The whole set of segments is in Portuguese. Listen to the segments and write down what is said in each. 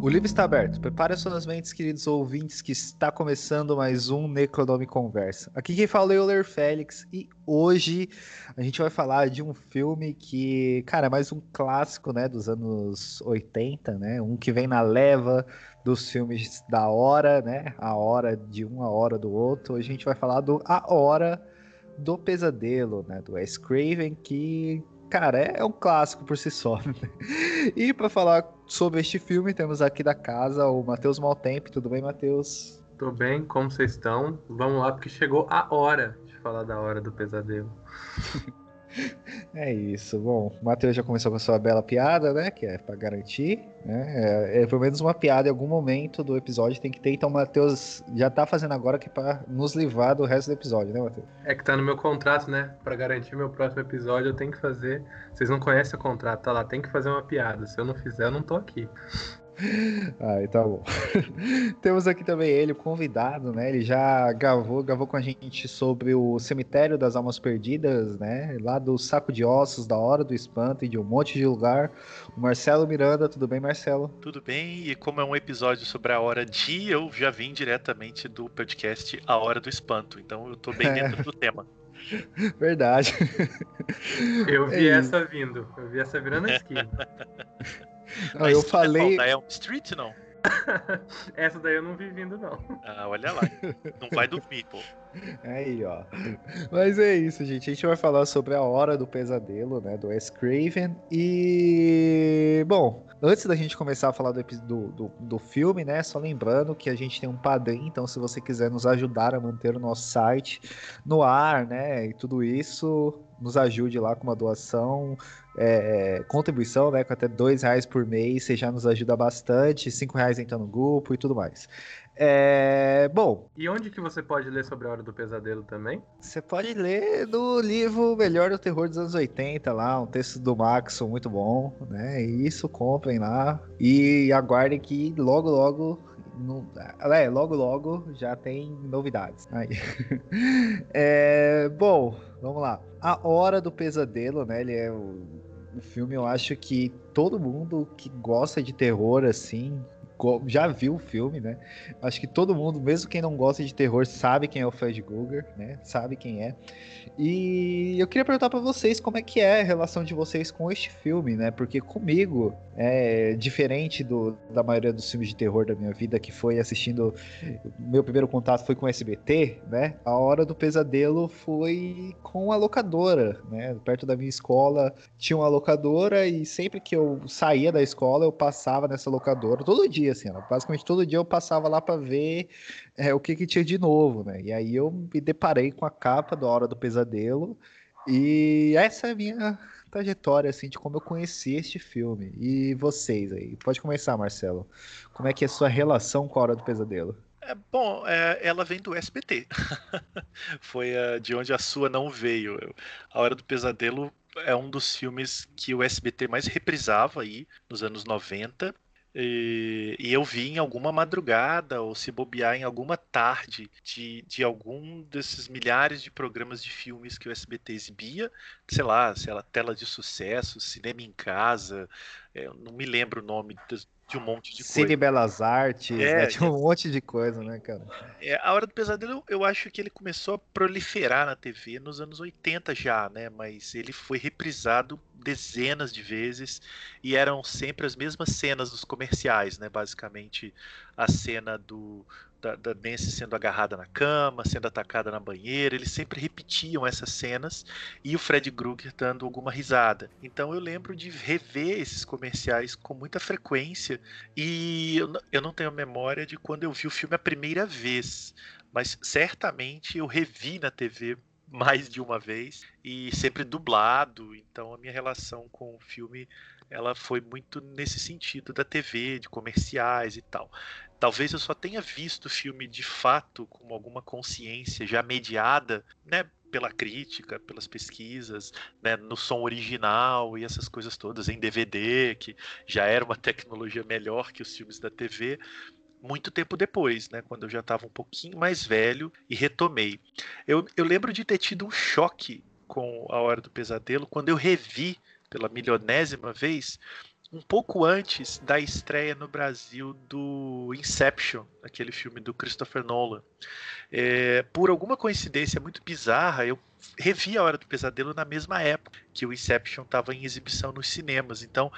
O livro está aberto. Prepare suas mentes, queridos ouvintes, que está começando mais um Necronome Conversa. Aqui quem fala é o Euler Félix e hoje a gente vai falar de um filme que, cara, é mais um clássico, né, dos anos 80, né? Um que vem na leva dos filmes da hora, né? A hora de um, a hora do outro. Hoje a gente vai falar do A Hora do Pesadelo, né? Do Wes Craven, que cara, é, um clássico por si só. Né? E para falar sobre este filme, temos aqui da casa o Matheus Maltempo. Tudo bem, Matheus? Tudo bem, como vocês estão? Vamos lá, porque chegou a hora de falar da hora do pesadelo. É isso. Bom, o Matheus já começou com a sua bela piada, né? Que é para garantir. Né? É, é, pelo menos uma piada em algum momento do episódio tem que ter. Então o Matheus já tá fazendo agora que para nos livrar do resto do episódio, né, Matheus? É que tá no meu contrato, né? Para garantir meu próximo episódio, eu tenho que fazer. Vocês não conhecem o contrato, tá lá, tem que fazer uma piada. Se eu não fizer, eu não tô aqui. Ai, tá bom. Temos aqui também ele, o convidado, né? Ele já gravou, gravou com a gente sobre o Cemitério das Almas Perdidas, né? Lá do Saco de Ossos, da Hora do Espanto e de um monte de lugar. O Marcelo Miranda, tudo bem, Marcelo? Tudo bem, e como é um episódio sobre a Hora de, eu já vim diretamente do podcast A Hora do Espanto, então eu tô bem dentro do tema. Verdade. Eu vi é essa vindo, eu vi essa virando a esquina. Não, eu falei. Da Elm Street, não? Essa daí eu não vi vindo, não. Ah, olha lá. Não vai dormir, pô. Aí, ó. Mas é isso, gente. A gente vai falar sobre a Hora do Pesadelo, né? Do Wes Craven. E. Bom, antes da gente começar a falar do, do, do, do, filme, né? Só lembrando que a gente tem um padrinho, então se você quiser nos ajudar a manter o nosso site no ar, né? E tudo isso, nos ajude lá com uma doação é, contribuição, né, com até dois reais por mês, você já nos ajuda bastante, cinco reais entrando no grupo e tudo mais. É, bom. E onde que você pode ler sobre a Hora do Pesadelo também? Você pode ler no livro Melhor do Terror dos anos 80, lá, um texto do Maxon muito bom, né? Isso, comprem lá e aguardem que logo, logo no, é, logo logo já tem novidades. Aí. É, bom, vamos lá. A Hora do Pesadelo, né? Ele é o o filme, eu acho que todo mundo que gosta de terror, assim, já viu o filme, né? Acho que todo mundo, mesmo quem não gosta de terror, sabe quem é o Fred Krueger, né? Sabe quem é. E eu queria perguntar para vocês como é que é a relação de vocês com este filme, né? Porque comigo é diferente do, da maioria dos filmes de terror da minha vida, que foi assistindo. Meu primeiro contato foi com o SBT, né? A hora do pesadelo foi com a locadora, né? Perto da minha escola tinha uma locadora e sempre que eu saía da escola eu passava nessa locadora todo dia, assim, ó, basicamente todo dia eu passava lá para ver é, o que, que tinha de novo, né? E aí eu me deparei com a capa da Hora do Pesadelo e essa é a minha trajetória, assim, de como eu conheci este filme. E vocês aí? Pode começar, Marcelo. Como é que é a sua relação com a Hora do Pesadelo? É, bom, é, ela vem do SBT. Foi uh, de onde a sua não veio. A Hora do Pesadelo é um dos filmes que o SBT mais reprisava aí nos anos 90. E, e, eu vi em alguma madrugada, ou se bobear em alguma tarde, de, de algum desses milhares de programas de filmes que o SBT exibia, sei lá, sei lá, tela de sucesso, cinema em casa, é, não me lembro o nome dos, de um monte de coisa. Cine Belas Artes, é, né? tinha um monte de coisa, né, cara? É, a Hora do Pesadelo, eu acho que ele começou a proliferar na TV nos anos 80 já, né? Mas ele foi reprisado dezenas de vezes e eram sempre as mesmas cenas dos comerciais, né? Basicamente a cena do, da, da Nancy sendo agarrada na cama, sendo atacada na banheira, eles sempre repetiam essas cenas e o Fred Krueger dando alguma risada. Então eu lembro de rever esses comerciais com muita frequência e eu, eu não tenho memória de quando eu vi o filme a primeira vez, mas certamente eu revi na TV mais de uma vez e sempre dublado. Então a minha relação com o filme ela foi muito nesse sentido da TV, de comerciais e tal. Talvez eu só tenha visto o filme de fato com alguma consciência já mediada, né, pela crítica, pelas pesquisas, né, no som original e essas coisas todas, em DVD, que já era uma tecnologia melhor que os filmes da TV, muito tempo depois, né, quando eu já estava um pouquinho mais velho e retomei. Eu, eu lembro de ter tido um choque com A Hora do Pesadelo quando eu revi pela milionésima vez um pouco antes da estreia no Brasil do Inception, aquele filme do Christopher Nolan. É, por alguma coincidência muito bizarra, eu revi A Hora do Pesadelo na mesma época que o Inception estava em exibição nos cinemas. Então,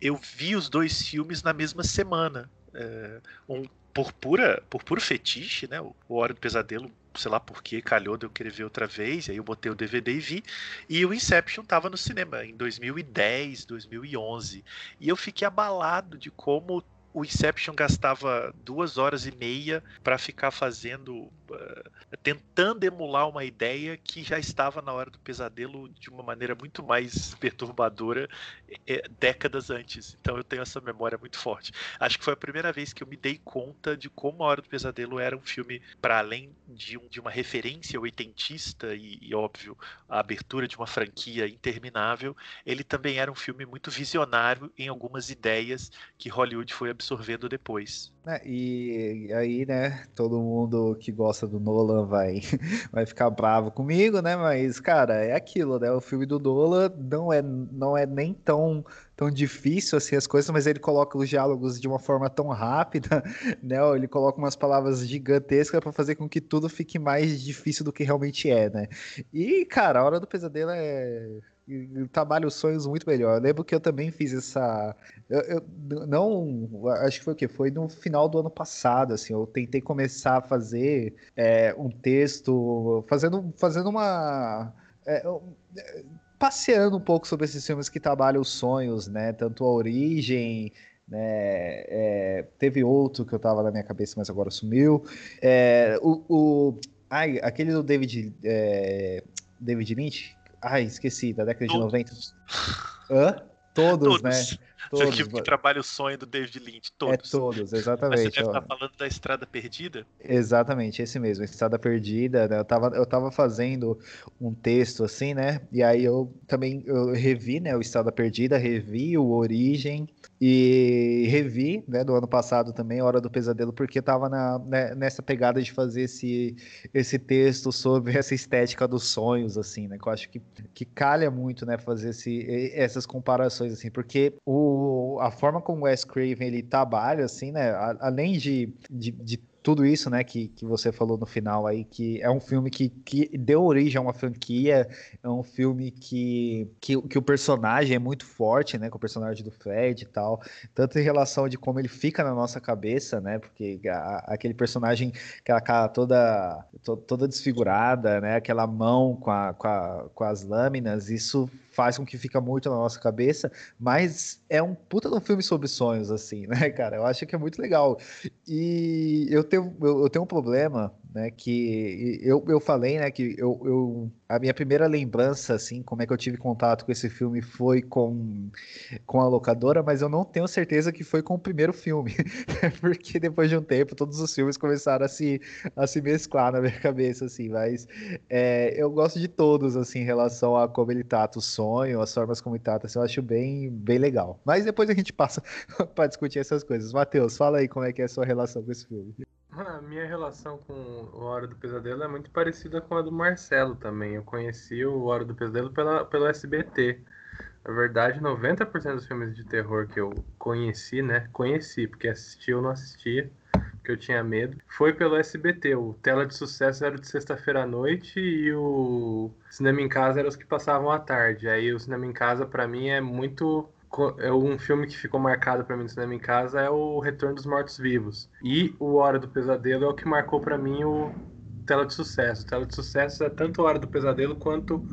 eu vi os dois filmes na mesma semana. É, um por pura por puro fetiche, né? O Hora do Pesadelo, sei lá por que calhou de eu querer ver outra vez, aí eu botei o DVD e vi. E o Inception estava no cinema em 2010, 2011. E eu fiquei abalado de como o Inception gastava duas horas e meia para ficar fazendo uh, tentando emular uma ideia que já estava na hora do pesadelo de uma maneira muito mais perturbadora é, décadas antes. Então eu tenho essa memória muito forte. Acho que foi a primeira vez que eu me dei conta de como a hora do pesadelo era um filme para além de, um, de, uma referência oitentista e, e óbvio a abertura de uma franquia interminável, ele também era um filme muito visionário em algumas ideias que Hollywood foi absorvendo depois. É, e aí, né, todo mundo que gosta do Nolan vai, vai ficar bravo comigo, né? Mas, cara, é aquilo, né? O filme do Nolan não é, não é nem tão, tão difícil assim as coisas, mas ele coloca os diálogos de uma forma tão rápida, né? Ele coloca umas palavras gigantescas para fazer com que tudo fique mais difícil do que realmente é, né? E, cara, a Hora do Pesadelo é trabalho os sonhos muito melhor. Eu lembro que eu também fiz essa. Eu, eu, não. Acho que foi o quê? Foi no final do ano passado, assim. Eu tentei começar a fazer é, um texto, fazendo, fazendo uma. É, passeando um pouco sobre esses filmes que trabalham os sonhos, né? Tanto a origem. Né, é, teve outro que eu tava na minha cabeça, mas agora sumiu. É, o, o, ai, aquele do David, é, David Lynch, Ai, esqueci, da década Todos. de 90. Hã? Todos, Todos. né? Todos. Aquilo que trabalha o sonho do David Lynch. Todos. É todos, exatamente. Mas você deve estar falando da Estrada Perdida? Exatamente, esse mesmo, Estrada Perdida. Né? Eu, tava, eu tava fazendo um texto assim, né? E aí eu também eu revi, né? O Estrada Perdida, revi o Origem, e revi, né, do ano passado também, Hora do Pesadelo, porque tava na, né, nessa pegada de fazer esse, esse texto sobre essa estética dos sonhos, assim, né? Que eu acho que, que calha muito, né, fazer esse, essas comparações, assim, porque o, a forma como o Wes Craven ele trabalha, assim, né, além de, de, de tudo isso, né, que, que você falou no final aí, que é um filme que, que deu origem a uma franquia, é um filme que, que, que o personagem é muito forte, né, com o personagem do Fred e tal, tanto em relação de como ele fica na nossa cabeça, né, porque a, aquele personagem, aquela cara toda, to, toda desfigurada, né, aquela mão com, a, com, a, com as lâminas, isso faz com que fica muito na nossa cabeça, mas é um puta de um filme sobre sonhos, assim, né, cara? Eu acho que é muito legal. E eu tenho, eu, eu tenho um problema né? Que eu, eu falei, né? Que eu, eu, a minha primeira lembrança, assim, como é que eu tive contato com esse filme foi com, com a locadora, mas eu não tenho certeza que foi com o primeiro filme, porque depois de um tempo todos os filmes começaram a se, a se mesclar na minha cabeça, assim. Mas é, eu gosto de todos, assim, em relação a como ele trata o sonho, as formas como ele trata, assim, eu acho bem, bem legal. Mas depois a gente passa para discutir essas coisas. Matheus, fala aí como é que é a sua relação com esse filme. A minha relação com o Hora do Pesadelo é muito parecida com a do Marcelo também. Eu conheci o Hora do Pesadelo pela, pelo SBT. Na verdade, 90% dos filmes de terror que eu conheci, né? Conheci, porque assisti ou não assistia, porque eu tinha medo. Foi pelo SBT. O Tela de Sucesso era de sexta-feira à noite e o Cinema em Casa era os que passavam à tarde. Aí o Cinema em Casa, para mim, é muito é um filme que ficou marcado para mim no cinema em casa é o Retorno dos Mortos Vivos. E o Hora do Pesadelo é o que marcou para mim o Tela de Sucesso. O Tela de Sucesso é tanto Hora do Pesadelo quanto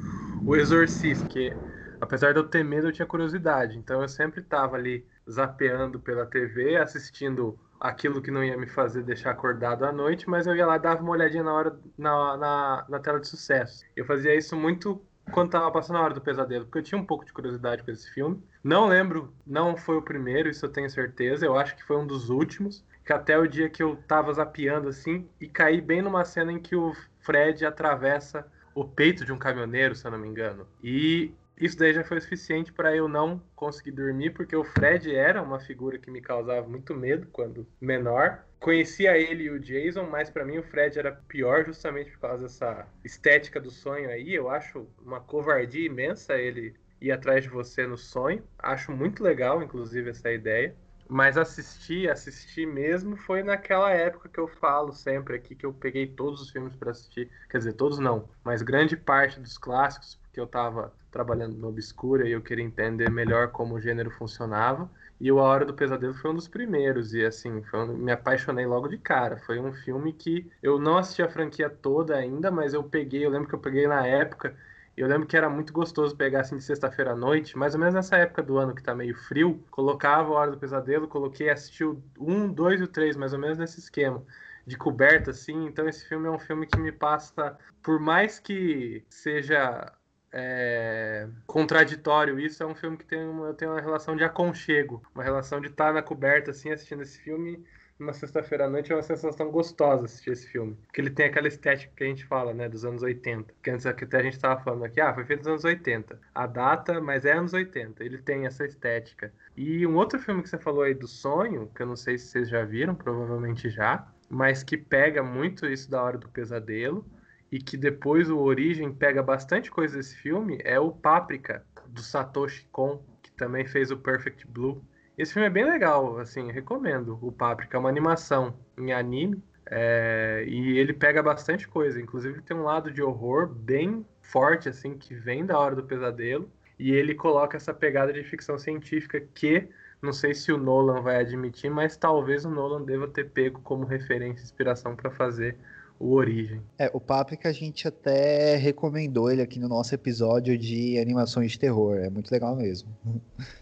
o Exorcista, que apesar de eu ter medo, eu tinha curiosidade. Então eu sempre estava ali zapeando pela TV, assistindo aquilo que não ia me fazer deixar acordado à noite, mas eu ia lá dava uma olhadinha na hora na, na, na tela de sucesso. Eu fazia isso muito quando tava passando a hora do pesadelo, porque eu tinha um pouco de curiosidade com esse filme. Não lembro, não foi o primeiro, isso eu tenho certeza. Eu acho que foi um dos últimos. Que até o dia que eu tava zapeando assim e caí bem numa cena em que o Fred atravessa o peito de um caminhoneiro, se eu não me engano. E isso daí já foi suficiente para eu não conseguir dormir, porque o Fred era uma figura que me causava muito medo quando menor. Conhecia ele e o Jason, mas para mim o Fred era pior justamente por causa dessa estética do sonho aí. Eu acho uma covardia imensa ele ir atrás de você no sonho. Acho muito legal, inclusive, essa ideia. Mas assistir, assistir mesmo foi naquela época que eu falo sempre aqui, que eu peguei todos os filmes para assistir. Quer dizer, todos não, mas grande parte dos clássicos, porque eu estava trabalhando no Obscura e eu queria entender melhor como o gênero funcionava. E o A Hora do Pesadelo foi um dos primeiros, e assim, um, me apaixonei logo de cara. Foi um filme que eu não assisti a franquia toda ainda, mas eu peguei, eu lembro que eu peguei na época eu lembro que era muito gostoso pegar assim de sexta-feira à noite, mais ou menos nessa época do ano que tá meio frio, colocava a Hora do Pesadelo, coloquei, assisti o 1, 2 e o 3, mais ou menos nesse esquema de coberta, assim. Então esse filme é um filme que me passa, por mais que seja é, contraditório isso, é um filme que tem uma, eu tenho uma relação de aconchego, uma relação de estar tá na coberta, assim, assistindo esse filme numa sexta-feira à noite é uma sensação gostosa assistir esse filme. Porque ele tem aquela estética que a gente fala, né, dos anos 80. Que antes até a gente estava falando aqui, ah, foi feito nos anos 80. A data, mas é anos 80. Ele tem essa estética. E um outro filme que você falou aí do sonho, que eu não sei se vocês já viram, provavelmente já, mas que pega muito isso da hora do pesadelo e que depois o Origem pega bastante coisa desse filme, é o Páprica, do Satoshi Kon, que também fez o Perfect Blue. Esse filme é bem legal, assim, recomendo. O Páprica é uma animação em anime é, e ele pega bastante coisa. Inclusive tem um lado de horror bem forte, assim, que vem da hora do pesadelo. E ele coloca essa pegada de ficção científica que não sei se o Nolan vai admitir, mas talvez o Nolan deva ter pego como referência, inspiração para fazer o Origem. É, o Paprika a gente até recomendou ele aqui no nosso episódio de animações de terror. É muito legal mesmo.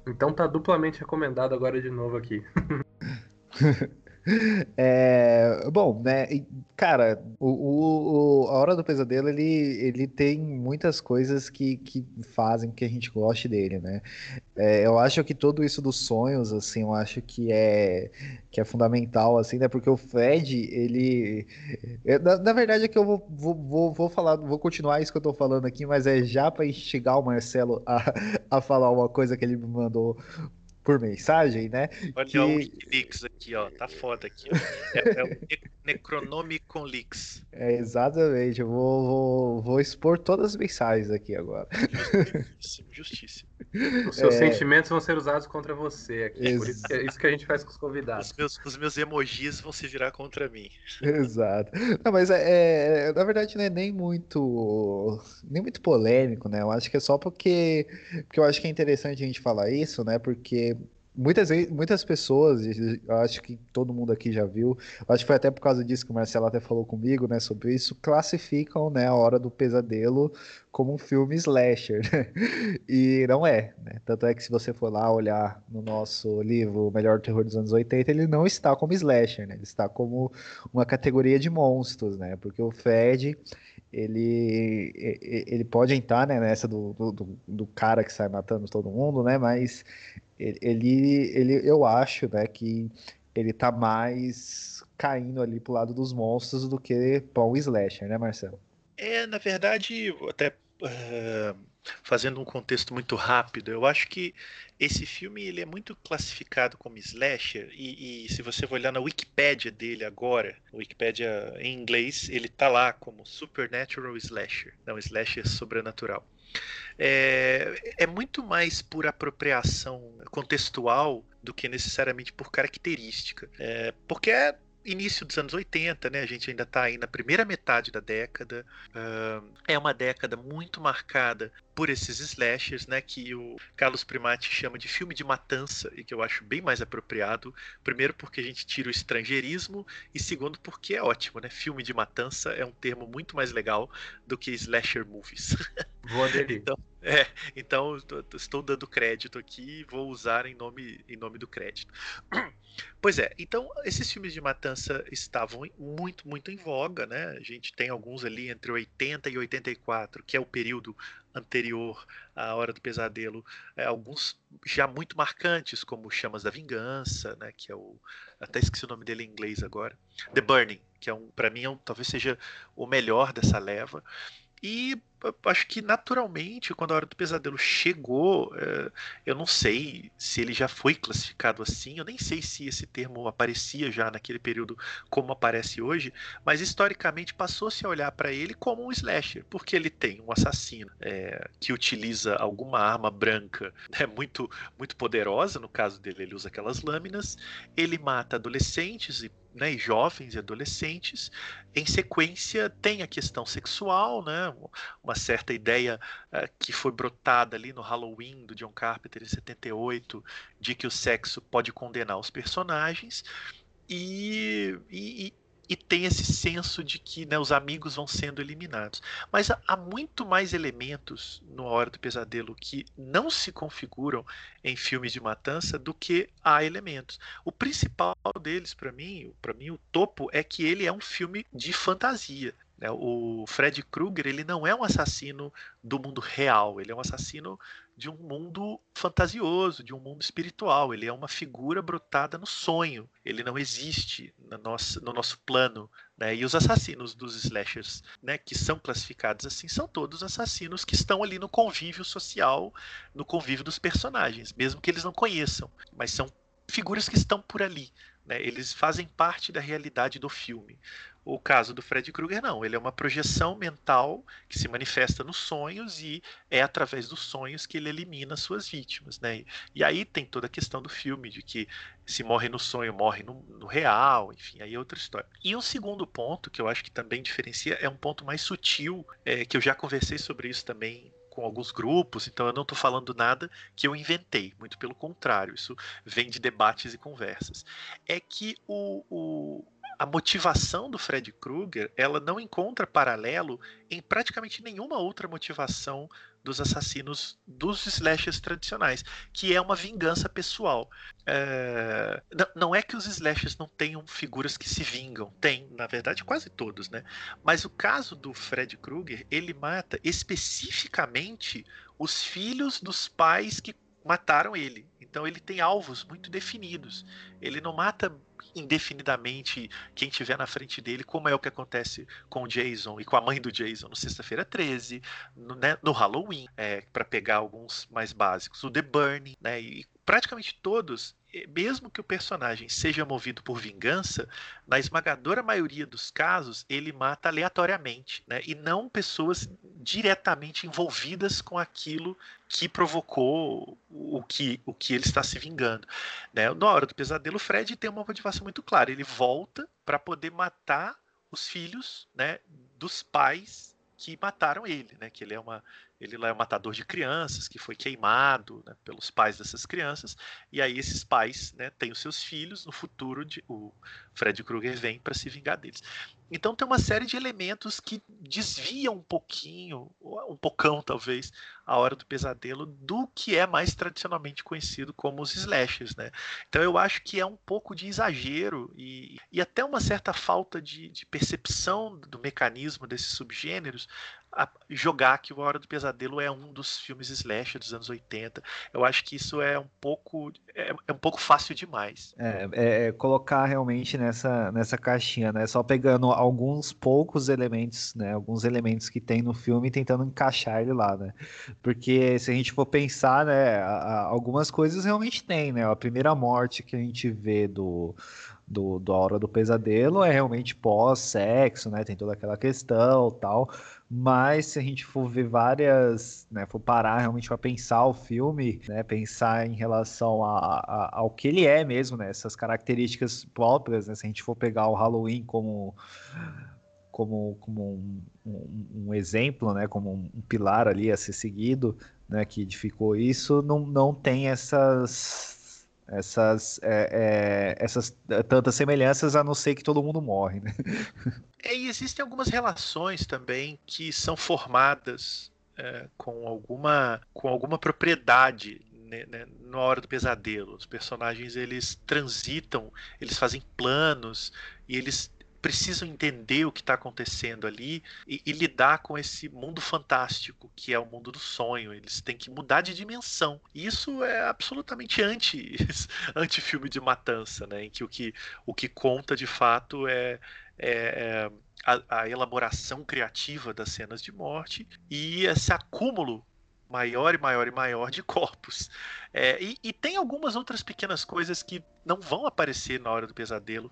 Então tá duplamente recomendado agora de novo aqui. É, bom, né, cara, o, o, a Hora do Pesadelo, ele, ele tem muitas coisas que, que fazem que a gente goste dele, né? É, eu acho que tudo isso dos sonhos, assim, eu acho que é, que é fundamental, assim, né? Porque o Fred, ele... Na, na verdade é que eu vou, vou, vou, vou, falar, vou continuar isso que eu tô falando aqui, mas é já para instigar o Marcelo a, a falar uma coisa que ele me mandou por mensagem, né? Olha que... o Wikileaks aqui, ó. Tá foda aqui. É, é o Necronomicon Leaks. É, exatamente. Eu vou, vou, vou, expor todas as mensagens aqui agora. Justíssimo, justíssimo. Os seus é... sentimentos vão ser usados contra você aqui. Ex... Por isso que é isso que a gente faz com os convidados. Os meus, os meus emojis vão se virar contra mim. Exato. Não, mas é, é, na verdade não é nem muito nem muito polêmico, né? Eu acho que é só porque, porque eu acho que é interessante a gente falar isso, né? Porque muitas, muitas pessoas, acho que todo mundo aqui já viu, acho que foi até por causa disso que o Marcelo até falou comigo, né, sobre isso, classificam, né, a Hora do Pesadelo como um filme slasher, né? e não é, né? Tanto é que se você for lá olhar no nosso livro Melhor Terror dos Anos 80, ele não está como slasher, né? Ele está como uma categoria de monstros, né? Porque o Fred, ele, ele pode entrar né, nessa do, do, do, cara que sai matando todo mundo, né? Mas ele, ele, eu acho, né, que ele tá mais caindo ali pro lado dos monstros do que pão slasher, né, Marcelo? É, na verdade, até uh, fazendo um contexto muito rápido, eu acho que esse filme ele é muito classificado como slasher e, e se você olhar na Wikipédia dele agora, Wikipédia em inglês, ele tá lá como Supernatural Slasher, não slasher sobrenatural. É, é muito mais por apropriação contextual do que necessariamente por característica. É, porque é início dos anos 80, né? A gente ainda está aí na primeira metade da década. Uh, é uma década muito marcada por esses slashers, né? Que o Carlos Primati chama de filme de matança e que eu acho bem mais apropriado. Primeiro porque a gente tira o estrangeirismo e segundo porque é ótimo, né? Filme de matança é um termo muito mais legal do que slasher movies. Vou aderir. então, é, então estou dando crédito aqui e vou usar em nome, em nome do crédito. Pois é, então esses filmes de matança estavam muito, muito em voga, né? A gente tem alguns ali entre 80 e 84, que é o período anterior à Hora do Pesadelo, é, alguns já muito marcantes, como Chamas da Vingança, né? Que é o. Até esqueci o nome dele em inglês agora. The Burning, que é um, para mim, é um, talvez seja o melhor dessa leva. E acho que naturalmente, quando a Hora do Pesadelo chegou, é, eu não sei se ele já foi classificado assim, eu nem sei se esse termo aparecia já naquele período como aparece hoje, mas historicamente passou-se a olhar para ele como um slasher, porque ele tem um assassino é, que utiliza alguma arma branca né, muito, muito poderosa, no caso dele, ele usa aquelas lâminas, ele mata adolescentes e né, e jovens e adolescentes. Em sequência, tem a questão sexual, né, uma certa ideia uh, que foi brotada ali no Halloween do John Carpenter em 78, de que o sexo pode condenar os personagens. E, e, e tem esse senso de que né, os amigos vão sendo eliminados. Mas há muito mais elementos no Hora do Pesadelo que não se configuram em filmes de matança do que há elementos. O principal deles, para mim, para mim o topo é que ele é um filme de fantasia. Né? O Fred Krueger ele não é um assassino do mundo real, ele é um assassino de um mundo fantasioso, de um mundo espiritual. Ele é uma figura brotada no sonho. Ele não existe no nosso, no nosso plano. Né? E os assassinos dos slashers, né, que são classificados assim, são todos assassinos que estão ali no convívio social, no convívio dos personagens, mesmo que eles não conheçam, mas são figuras que estão por ali. Né? Eles fazem parte da realidade do filme. O caso do Fred Krueger, não. Ele é uma projeção mental que se manifesta nos sonhos e é através dos sonhos que ele elimina suas vítimas. Né? E aí tem toda a questão do filme, de que se morre no sonho, morre no, no real, enfim, aí é outra história. E um segundo ponto, que eu acho que também diferencia, é um ponto mais sutil, é, que eu já conversei sobre isso também com alguns grupos, então eu não estou falando nada que eu inventei, muito pelo contrário, isso vem de debates e conversas. É que o, o a motivação do Fred Krueger ela não encontra paralelo em praticamente nenhuma outra motivação dos assassinos dos slashers tradicionais, que é uma vingança pessoal. É... Não é que os slashers não tenham figuras que se vingam, tem, na verdade, quase todos, né? Mas o caso do Fred Krueger, ele mata especificamente os filhos dos pais que mataram ele. Então ele tem alvos muito definidos. Ele não mata indefinidamente quem tiver na frente dele, como é o que acontece com o Jason e com a mãe do Jason no Sexta-feira 13, no, né, no Halloween, é, para pegar alguns mais básicos, o The Burning, né, e praticamente todos mesmo que o personagem seja movido por vingança, na esmagadora maioria dos casos, ele mata aleatoriamente, né? E não pessoas diretamente envolvidas com aquilo que provocou o que, o que ele está se vingando. Né? Na hora do pesadelo, Fred tem uma motivação muito clara. Ele volta para poder matar os filhos né, dos pais que mataram ele, né? Que ele é uma ele lá é um matador de crianças que foi queimado né, pelos pais dessas crianças. E aí esses pais né, têm os seus filhos no futuro de, o Fred Krueger vem para se vingar deles. Então tem uma série de elementos que desviam um pouquinho um pocão talvez a hora do pesadelo do que é mais tradicionalmente conhecido como os slashers né. Então eu acho que é um pouco de exagero e, e até uma certa falta de, de percepção do mecanismo desses subgêneros jogar que o Hora do Pesadelo é um dos filmes slasher dos anos 80. Eu acho que isso é um pouco é, é um pouco fácil demais. É, é, é, colocar realmente nessa, nessa caixinha, né? Só pegando alguns poucos elementos, né? Alguns elementos que tem no filme e tentando encaixar ele lá, né? Porque se a gente for pensar, né? Algumas coisas realmente tem, né? A primeira morte que a gente vê do do, do Hora do Pesadelo é realmente pós-sexo, né? Tem toda aquela questão tal. Mas se a gente for ver várias, né, for parar realmente para pensar o filme, né, pensar em relação a, a, ao que ele é mesmo, né, essas características próprias, né, se a gente for pegar o Halloween como como, como um, um, um exemplo, né, como um, um, pilar ali a ser seguido, né, que edificou isso, não, não tem essas essas, é, é, essas é, tantas semelhanças, a não ser que todo mundo morre. Né? É, e existem algumas relações também que são formadas é, com, alguma, com alguma propriedade né, né, na hora do pesadelo. Os personagens eles transitam, eles fazem planos e eles precisam entender o que está acontecendo ali e, e, lidar com esse mundo fantástico que é o mundo do sonho. Eles têm que mudar de dimensão. E isso é absolutamente anti, anti filme de matança, né? Em que o que, o que conta de fato é, é, é a, a, elaboração criativa das cenas de morte e esse acúmulo maior e maior e maior de corpos. É, e, e, tem algumas outras pequenas coisas que não vão aparecer na hora do pesadelo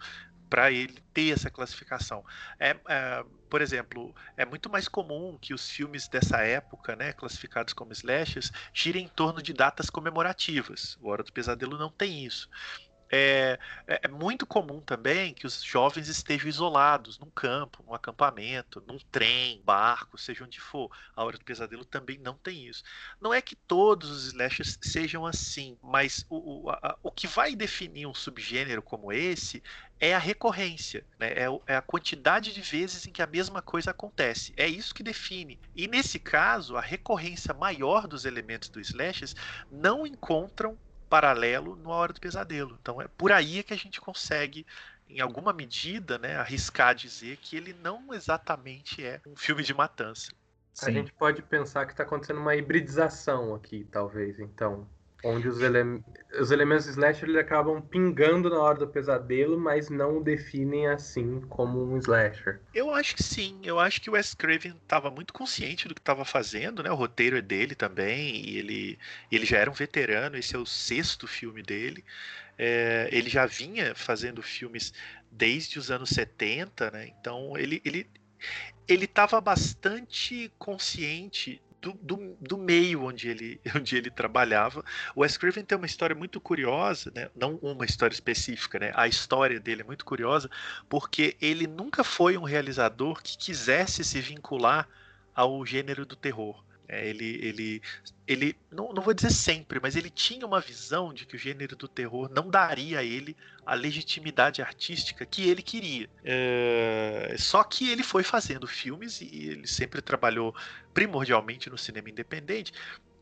para ele ter essa classificação. É, é, por exemplo, é muito mais comum que os filmes dessa época, né, classificados como slashers, girem em torno de datas comemorativas. O Hora do Pesadelo não tem isso. É, é, é, muito comum também que os jovens estejam isolados num campo, num acampamento, num trem, barco, seja onde for. A Hora do Pesadelo também não tem isso. Não é que todos os slashers sejam assim, mas o, o, a, o que vai definir um subgênero como esse é a recorrência, né? é, é, a quantidade de vezes em que a mesma coisa acontece. É isso que define. E nesse caso, a recorrência maior dos elementos do slashers não encontram paralelo no Hora do Pesadelo. Então é por aí que a gente consegue em alguma medida, né, arriscar dizer que ele não exatamente é um filme de matança. Sim. A gente pode pensar que está acontecendo uma hibridização aqui, talvez, então onde os, ele os elementos slasher eles acabam pingando na hora do pesadelo, mas não o definem assim como um slasher. Eu acho que sim, eu acho que o Wes Craven estava muito consciente do que estava fazendo, né? O roteiro é dele também, e ele, ele já era um veterano, esse é o sexto filme dele. É, ele já vinha fazendo filmes desde os anos 70, né? Então ele, ele, ele estava bastante consciente do, do, do, meio onde ele, onde ele trabalhava. O Wes Craven tem uma história muito curiosa, né? não uma história específica, né? a história dele é muito curiosa, porque ele nunca foi um realizador que quisesse se vincular ao gênero do terror. É, ele, ele, ele não, não vou dizer sempre, mas ele tinha uma visão de que o gênero do terror não daria a ele a legitimidade artística que ele queria. É, só que ele foi fazendo filmes e ele sempre trabalhou primordialmente no cinema independente.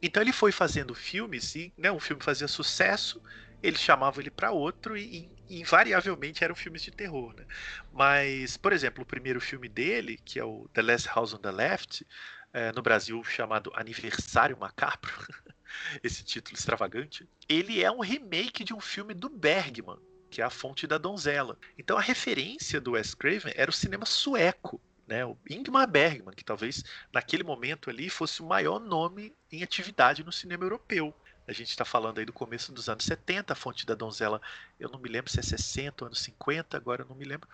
Então ele foi fazendo filmes e né, um filme fazia sucesso, eles chamavam ele para outro e, e, invariavelmente eram filmes de terror. Né? Mas, por exemplo, o primeiro filme dele, que é o The Last House on the Left, é, no Brasil chamado Aniversário Macabro, esse título extravagante, ele é um remake de um filme do Bergman, que é A Fonte da Donzela. Então a referência do Wes Craven era o cinema sueco, né? O Ingmar Bergman, que talvez naquele momento ali fosse o maior nome em atividade no cinema europeu. A gente está falando aí do começo dos anos 70, a Fonte da Donzela, eu não me lembro se é 60 ou anos 50, agora eu não me lembro.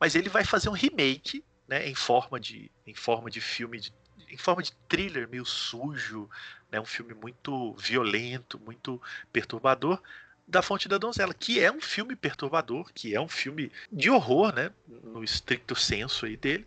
Mas ele vai fazer um remake né, em, forma de, em forma de filme de em forma de thriller meio sujo, né, um filme muito violento, muito perturbador, da Fonte da Donzela, que é um filme perturbador, que é um filme de horror, né, no estricto senso aí dele,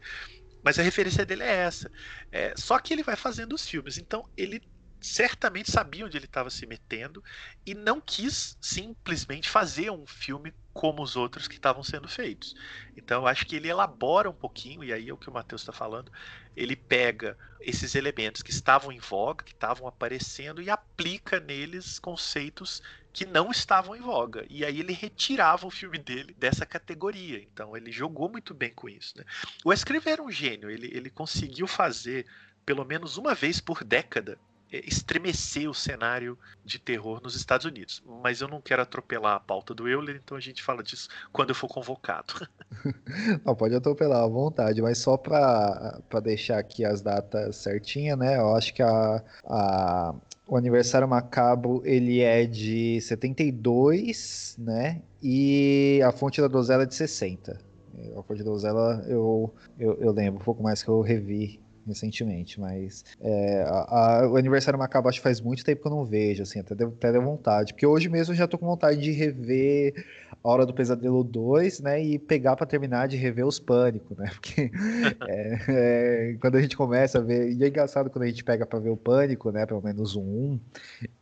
mas a referência dele é essa. É, só que ele vai fazendo os filmes, então ele certamente sabia onde ele estava se metendo e não quis simplesmente fazer um filme como os outros que estavam sendo feitos. Então eu acho que ele elabora um pouquinho, e aí é o que o Matheus está falando, ele pega esses elementos que estavam em voga, que estavam aparecendo, e aplica neles conceitos que não estavam em voga. E aí ele retirava o filme dele dessa categoria. Então ele jogou muito bem com isso. Né? O Escrever era um gênio, ele, ele conseguiu fazer pelo menos uma vez por década é, estremecer o cenário de terror nos Estados Unidos. Mas eu não quero atropelar a pauta do Euler, então a gente fala disso quando eu for convocado. Não, pode atropelar à vontade, mas só para deixar aqui as datas certinhas, né? Eu acho que a, a, o aniversário macabro ele é de 72, né? E a fonte da dozela é de 60. A fonte da dozela eu, eu, eu lembro um pouco mais que eu revi recentemente, mas é, a, a, o Aniversário Macabro acho que faz muito tempo que eu não vejo, assim, até deu, até deu vontade, porque hoje mesmo eu já tô com vontade de rever a Hora do Pesadelo 2, né, e pegar para terminar de rever os Pânico, né, porque é, é, quando a gente começa a ver, e é engraçado quando a gente pega para ver o Pânico, né, pelo menos um 1,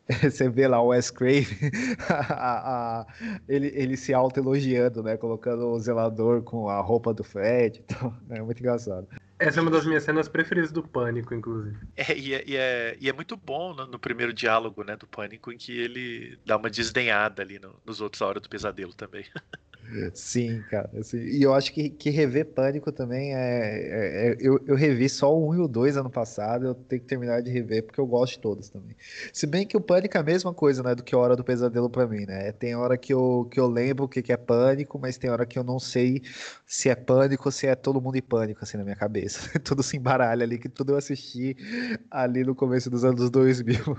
você vê lá o Wes a, ele, ele se auto-elogiando, né, colocando o zelador com a roupa do Fred, então, é muito engraçado. Essa é uma das minhas cenas preferidas do Pânico, inclusive. É, e, é, e, é, e é muito bom no, no, primeiro diálogo né, do Pânico, em que ele dá uma desdenhada ali no, nos outros A Hora do Pesadelo também. Sim, cara. Assim, e eu acho que, que rever Pânico também é. é, é eu, eu revi só o 1 e o 2 ano passado, eu tenho que terminar de rever, porque eu gosto de todos também. Se bem que o Pânico é a mesma coisa, né, do que Hora do Pesadelo pra mim, né? Tem hora que eu, que eu lembro o que, que é Pânico, mas tem hora que eu não sei se é Pânico ou se é Todo Mundo em Pânico, assim, na minha cabeça. tudo se embaralha ali, que tudo eu assisti ali no começo dos anos 2000.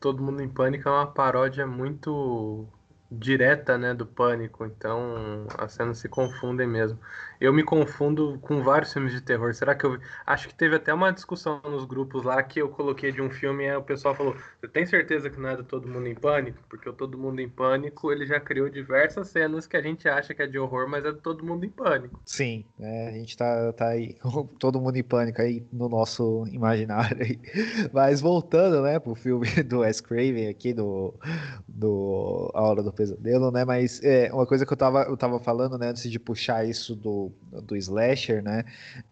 Todo Mundo em Pânico é uma paródia muito direta, né, do pânico, então as cenas se confundem mesmo. Eu me confundo com vários filmes de terror. Será que eu acho que teve até uma discussão nos grupos lá que eu coloquei de um filme e o pessoal falou: "Você tem certeza que não é do Todo Mundo em Pânico?" Porque o Todo Mundo em Pânico, ele já criou diversas cenas que a gente acha que é de horror, mas é do Todo Mundo em Pânico. Sim, é, a gente tá, tá aí Todo Mundo em Pânico aí no nosso imaginário aí. Mas voltando, né, pro filme do Wes Craven aqui do do A Hora do Pesadelo, né? Mas é, uma coisa que eu tava, eu tava falando, né, antes de puxar isso do, do slasher, né?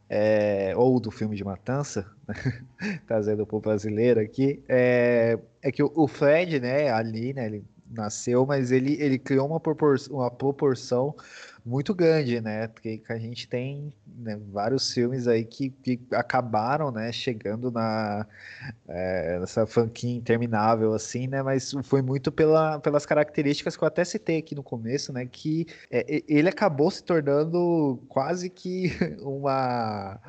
É, ou do filme de matança, né? trazendo pro brasileiro aqui, é, é que o, o Fred, né, ali, né, ele nasceu, mas ele, ele criou uma, uma proporção muito grande, né? Porque a gente tem né, vários filmes aí que, que acabaram, né, chegando na é, nessa franquia interminável, assim, né? Mas foi muito pela, pelas características que eu até citei aqui no começo, né? Que é, ele acabou se tornando quase que uma,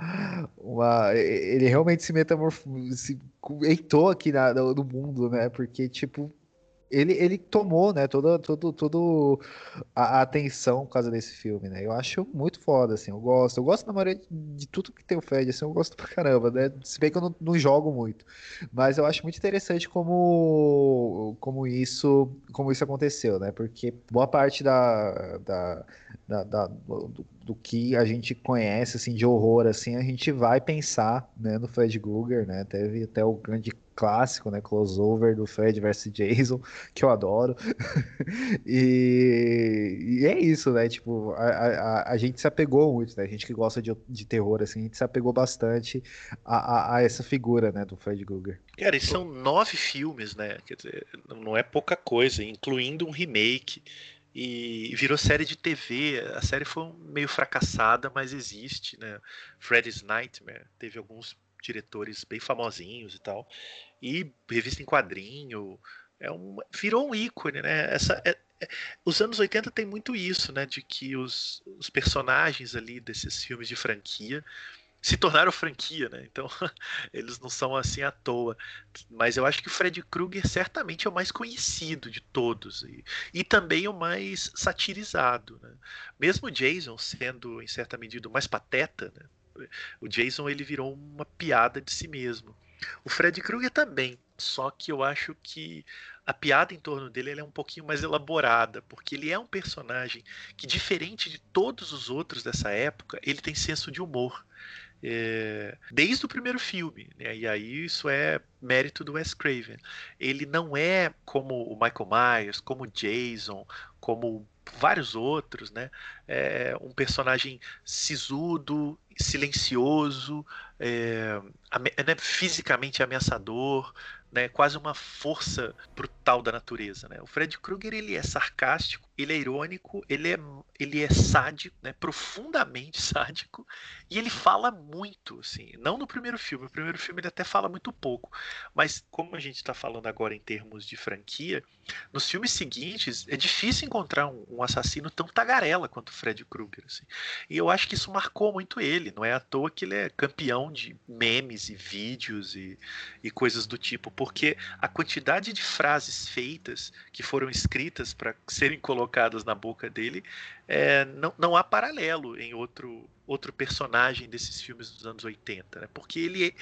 uma ele realmente se metamorfou, se eitou aqui na, no mundo, né? Porque tipo ele, ele tomou, né, toda, toda, toda a, atenção por causa desse filme, né? Eu acho muito foda, assim, eu gosto. Eu gosto na maioria de tudo que tem o Fred, assim, eu gosto pra caramba, né? Se bem que eu não, não jogo muito. Mas eu acho muito interessante como, como isso como isso aconteceu, né? Porque boa parte da, da, da, da do, do, que a gente conhece, assim, de horror, assim, a gente vai pensar, né, no Fred Krueger, né? Teve até o grande clássico, né? Crossover do Fred vs Jason, que eu adoro. e, e, é isso, né? Tipo, a, a, a, gente se apegou muito, né? A gente que gosta de, de terror, assim, a gente se apegou bastante a, a, a essa figura, né? Do Fred Krueger. Cara, e são nove filmes, né? Quer dizer, não é pouca coisa, incluindo um remake e virou série de TV. A série foi meio fracassada, mas existe, né? Freddy's Nightmare teve alguns diretores bem famosinhos e tal. E revista em quadrinho. É um, virou um ícone, né? Essa, é, é, os anos 80 tem muito isso, né? De que os, os personagens ali desses filmes de franquia se tornaram franquia, né? Então eles não são assim à toa. Mas eu acho que o Fred Krueger certamente é o mais conhecido de todos e, e também o mais satirizado, né? Mesmo Jason sendo em certa medida o mais pateta, né? O Jason ele virou uma piada de si mesmo. O Fred Krueger também, só que eu acho que a piada em torno dele é um pouquinho mais elaborada, porque ele é um personagem que, diferente de todos os outros dessa época, ele tem senso de humor. É, desde o primeiro filme, né? e aí isso é mérito do Wes Craven. Ele não é como o Michael Myers, como o Jason, como vários outros, né? É um personagem sisudo, silencioso, é, né, fisicamente ameaçador, né, quase uma força brutal da natureza. Né? O Fred Krueger ele é sarcástico, ele é irônico, ele é, ele é sádico, né, profundamente sádico, e ele fala muito, assim, não no primeiro filme, o primeiro filme ele até fala muito pouco, mas como a gente está falando agora em termos de franquia, nos filmes seguintes é difícil encontrar um, um assassino tão tagarela quanto Fred Krueger, assim. e eu acho que isso marcou muito ele, não é à toa que ele é campeão de memes e vídeos e, e coisas do tipo, porque a quantidade de frases feitas que foram escritas para serem colocadas na boca dele, é, não, não há paralelo em outro, outro personagem desses filmes dos anos 80, né? porque ele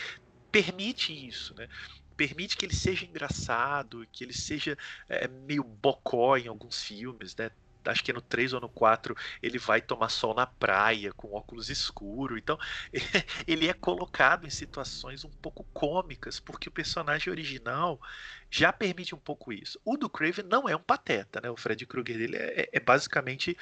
permite isso, né? permite que ele seja engraçado, que ele seja é, meio bocó em alguns filmes, né? Acho que é no 3 ou no 4, ele vai tomar sol na praia com óculos escuros. Então, ele é colocado em situações um pouco cômicas, porque o personagem original já permite um pouco isso. O do Craven não é um pateta, né? O Fred Krueger dele é, é basicamente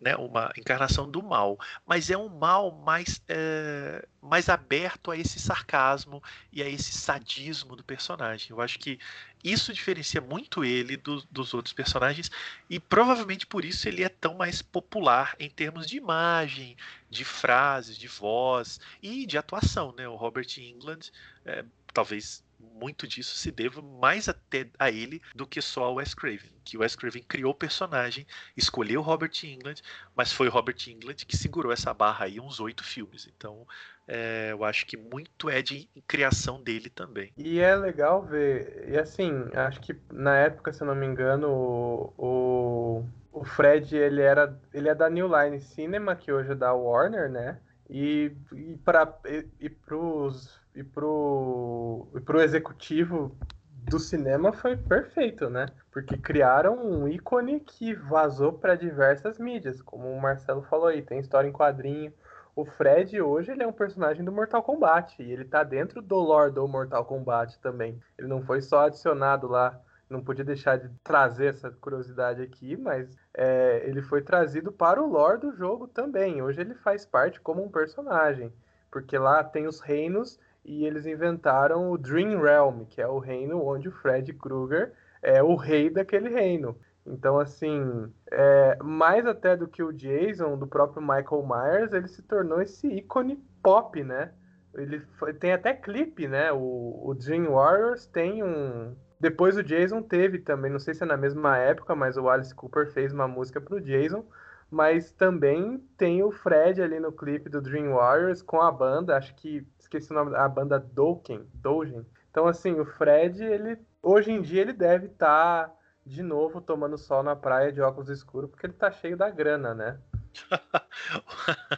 né, uma encarnação do mal, mas é um mal mais, é, mais aberto a esse sarcasmo e a esse sadismo do personagem. Eu acho que isso diferencia muito ele do, dos outros personagens e provavelmente por isso ele é tão mais popular em termos de imagem, de frases, de voz e de atuação. Né? O Robert England, é, talvez muito disso se deva mais até a ele do que só ao Wes Craven. Que o Wes Craven criou o personagem, escolheu Robert England, mas foi Robert England que segurou essa barra aí uns oito filmes. Então, é, eu acho que muito é de criação dele também. E é legal ver, e assim, acho que na época, se eu não me engano, o, o, Fred, ele era, ele é da New Line Cinema, que hoje é da Warner, né? E, e para e, e pros e pro, e pro executivo do cinema foi perfeito, né? Porque criaram um ícone que vazou para diversas mídias, como o Marcelo falou aí, tem história em quadrinho. O Fred hoje ele é um personagem do Mortal Kombat e ele tá dentro do lore do Mortal Kombat também. Ele não foi só adicionado lá, não podia deixar de trazer essa curiosidade aqui, mas é, ele foi trazido para o lore do jogo também. Hoje ele faz parte como um personagem, porque lá tem os reinos e eles inventaram o Dream Realm, que é o reino onde o Fred Krueger é o rei daquele reino. Então, assim, é, mais até do que o Jason, do próprio Michael Myers, ele se tornou esse ícone pop, né? Ele foi, tem até clipe, né? O, o Dream Warriors tem um. Depois o Jason teve também, não sei se é na mesma época, mas o Alice Cooper fez uma música pro Jason. Mas também tem o Fred ali no clipe do Dream Warriors com a banda, acho que esqueci o nome da banda Dokken, Dogen. Então, assim, o Fred, ele hoje em dia ele deve estar tá, de novo tomando sol na praia de óculos escuros, porque ele tá cheio da grana, né?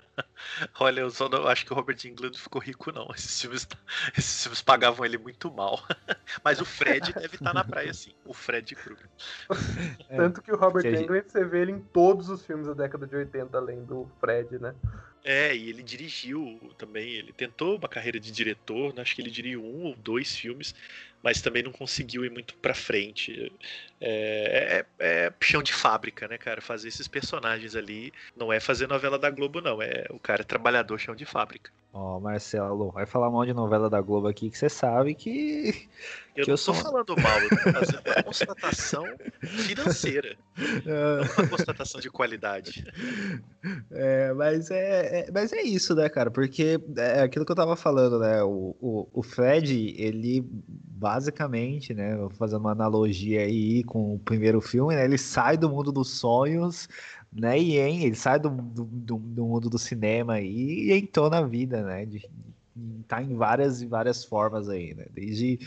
Olha, eu só não acho que o Robert Englund ficou rico, não. Esses filmes, esses filmes pagavam ele muito mal. Mas o Fred deve estar tá na praia, sim. O Fred Krueger. Tanto que o Robert Englund, você vê ele em todos os filmes da década de 80, além do Fred, né? É, e ele dirigiu também, ele tentou uma carreira de diretor, né? acho que ele dirigiu um ou dois filmes, mas também não conseguiu ir muito pra frente. É, é, é, chão de fábrica, né, cara? Fazer esses personagens ali não é fazer novela da Globo, não. É o cara é trabalhador chão de fábrica. Ó, oh, Marcelo, vai falar mal de novela da Globo aqui que você sabe que. Eu que não eu sou falando mal, eu tô fazendo uma constatação financeira. não uma constatação de qualidade. É, mas é, é, mas é isso, né, cara? Porque é aquilo que eu tava falando, né? O, o, o Fred, ele basicamente, né? Vou fazer uma analogia aí com o primeiro filme, né? Ele sai do mundo dos sonhos né? E hein, ele sai do, do, do, mundo do cinema e, e entrou na vida, né? De, tá em várias várias formas aí, né? Desde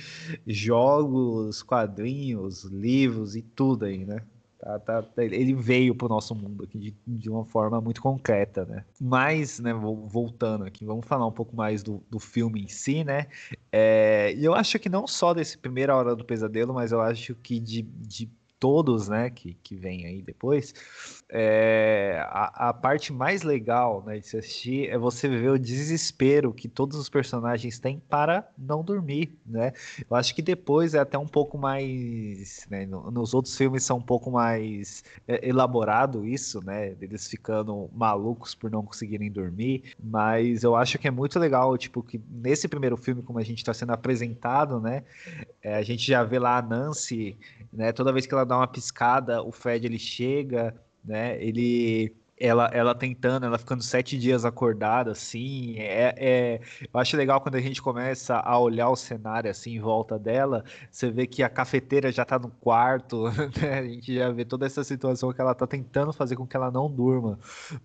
jogos, quadrinhos, livros e tudo aí, né? Tá, tá, ele veio para o nosso mundo aqui de, de, uma forma muito concreta, né? Mas, né, voltando aqui, vamos falar um pouco mais do, do filme em si, né? É, eu acho que não só desse Primeira Hora do Pesadelo, mas eu acho que de, de todos, né, que, que vem aí depois, é, a, a, parte mais legal né, de se assistir é você ver o desespero que todos os personagens têm para não dormir, né? Eu acho que depois é até um pouco mais, né, no, nos outros filmes são um pouco mais é, elaborado isso, né? Eles ficando malucos por não conseguirem dormir, mas eu acho que é muito legal, tipo, que nesse primeiro filme, como a gente está sendo apresentado, né? É, a gente já vê lá a Nancy né? Toda vez que ela dá uma piscada, o Fred ele chega, né? Ele ela, ela tentando, ela ficando sete dias acordada, assim, é, é, eu acho legal quando a gente começa a olhar o cenário, assim, em volta dela, você vê que a cafeteira já tá no quarto, né, a gente já vê toda essa situação que ela tá tentando fazer com que ela não durma,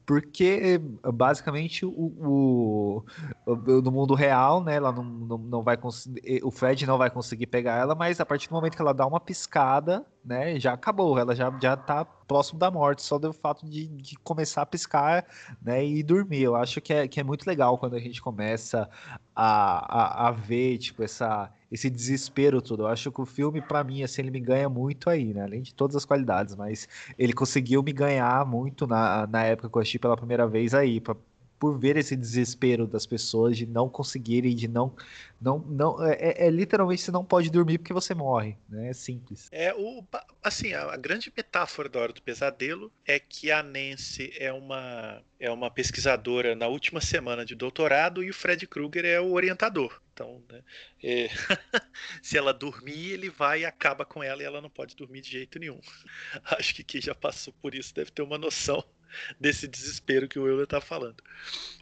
porque, basicamente, o, o, o no mundo real, né, ela não, não, não vai conseguir, o Fred não vai conseguir pegar ela, mas a partir do momento que ela dá uma piscada, né, já acabou, ela já, já tá próximo da morte, só do fato de, de começar a piscar, né, e dormir. Eu acho que é, que é muito legal quando a gente começa a, a, a ver, tipo, essa, esse desespero todo. Eu acho que o filme, para mim, assim, ele me ganha muito aí, né, além de todas as qualidades, mas ele conseguiu me ganhar muito na, na época que eu assisti pela primeira vez aí, pra, por ver esse desespero das pessoas de não conseguirem, de não. não, não é, é, é literalmente você não pode dormir porque você morre. Né? É simples. É o, assim, a, grande metáfora da Hora do Pesadelo é que a Nancy é uma, é uma pesquisadora na última semana de doutorado e o Fred Krueger é o orientador. Então, né, é, se ela dormir, ele vai e acaba com ela e ela não pode dormir de jeito nenhum. Acho que quem já passou por isso deve ter uma noção desse desespero que o Euler tá falando.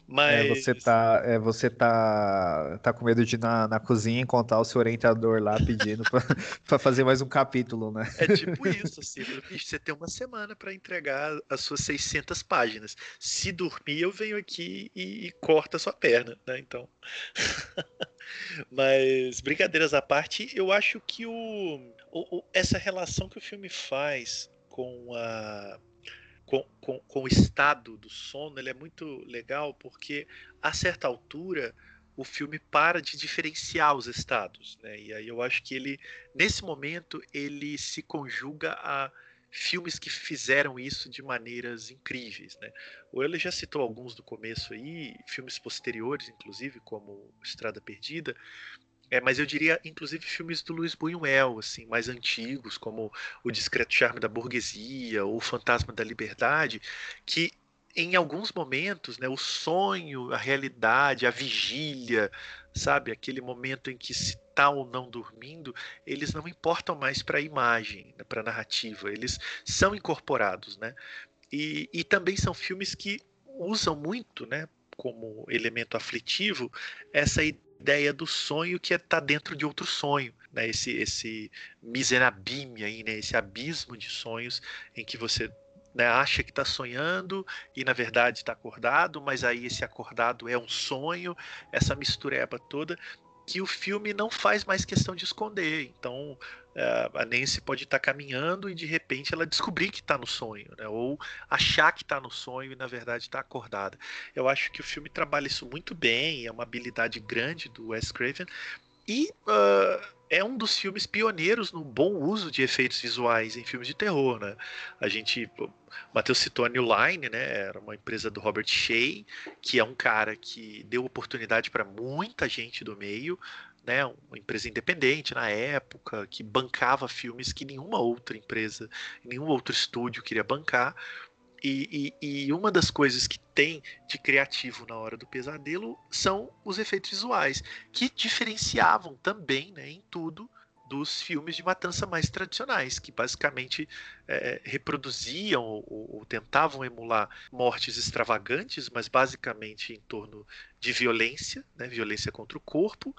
Mas... É, você tá, é, você tá, tá com medo de ir na, na cozinha encontrar o seu orientador lá pedindo para fazer mais um capítulo, né? É tipo isso, assim, você tem uma semana para entregar as suas 600 páginas. Se dormir, eu venho aqui e, e corto a sua perna, né? Então. Mas, brincadeiras à parte, eu acho que o, o, essa relação que o filme faz com a com, com, com o estado do sono, ele é muito legal porque a certa altura o filme para de diferenciar os estados, né? E aí eu acho que ele, nesse momento, ele se conjuga a filmes que fizeram isso de maneiras incríveis, né? O Euler já citou alguns do começo aí, filmes posteriores, inclusive, como Estrada Perdida, é, mas eu diria, inclusive, filmes do Luiz Buñuel, assim, mais antigos, como O Discreto Charme da Burguesia ou O Fantasma da Liberdade, que em alguns momentos, né, o sonho, a realidade, a vigília, sabe, aquele momento em que se está ou não dormindo, eles não importam mais para a imagem, né, para a narrativa, eles são incorporados, né? E, e também são filmes que usam muito, né, como elemento aflitivo, essa ideia ideia do sonho que está é dentro de outro sonho, né? Esse esse miserabime aí, né? Esse abismo de sonhos em que você né, acha que está sonhando e na verdade está acordado, mas aí esse acordado é um sonho, essa mistureba toda que o filme não faz mais questão de esconder. Então a Nancy pode estar tá caminhando e de repente ela descobrir que está no sonho, né? ou achar que está no sonho e na verdade está acordada. Eu acho que o filme trabalha isso muito bem, é uma habilidade grande do Wes Craven e uh, é um dos filmes pioneiros no bom uso de efeitos visuais em filmes de terror, né? A gente, Matheus citou a New Line, né? Era uma empresa do Robert Shea, que é um cara que deu oportunidade para muita gente do meio, né, uma empresa independente na época, que bancava filmes que nenhuma outra empresa, nenhum outro estúdio queria bancar. E, e, e, uma das coisas que tem de criativo na hora do pesadelo são os efeitos visuais, que diferenciavam também né, em tudo dos filmes de matança mais tradicionais, que basicamente é, reproduziam ou, ou, tentavam emular mortes extravagantes, mas basicamente em torno de violência, né, violência contra o corpo.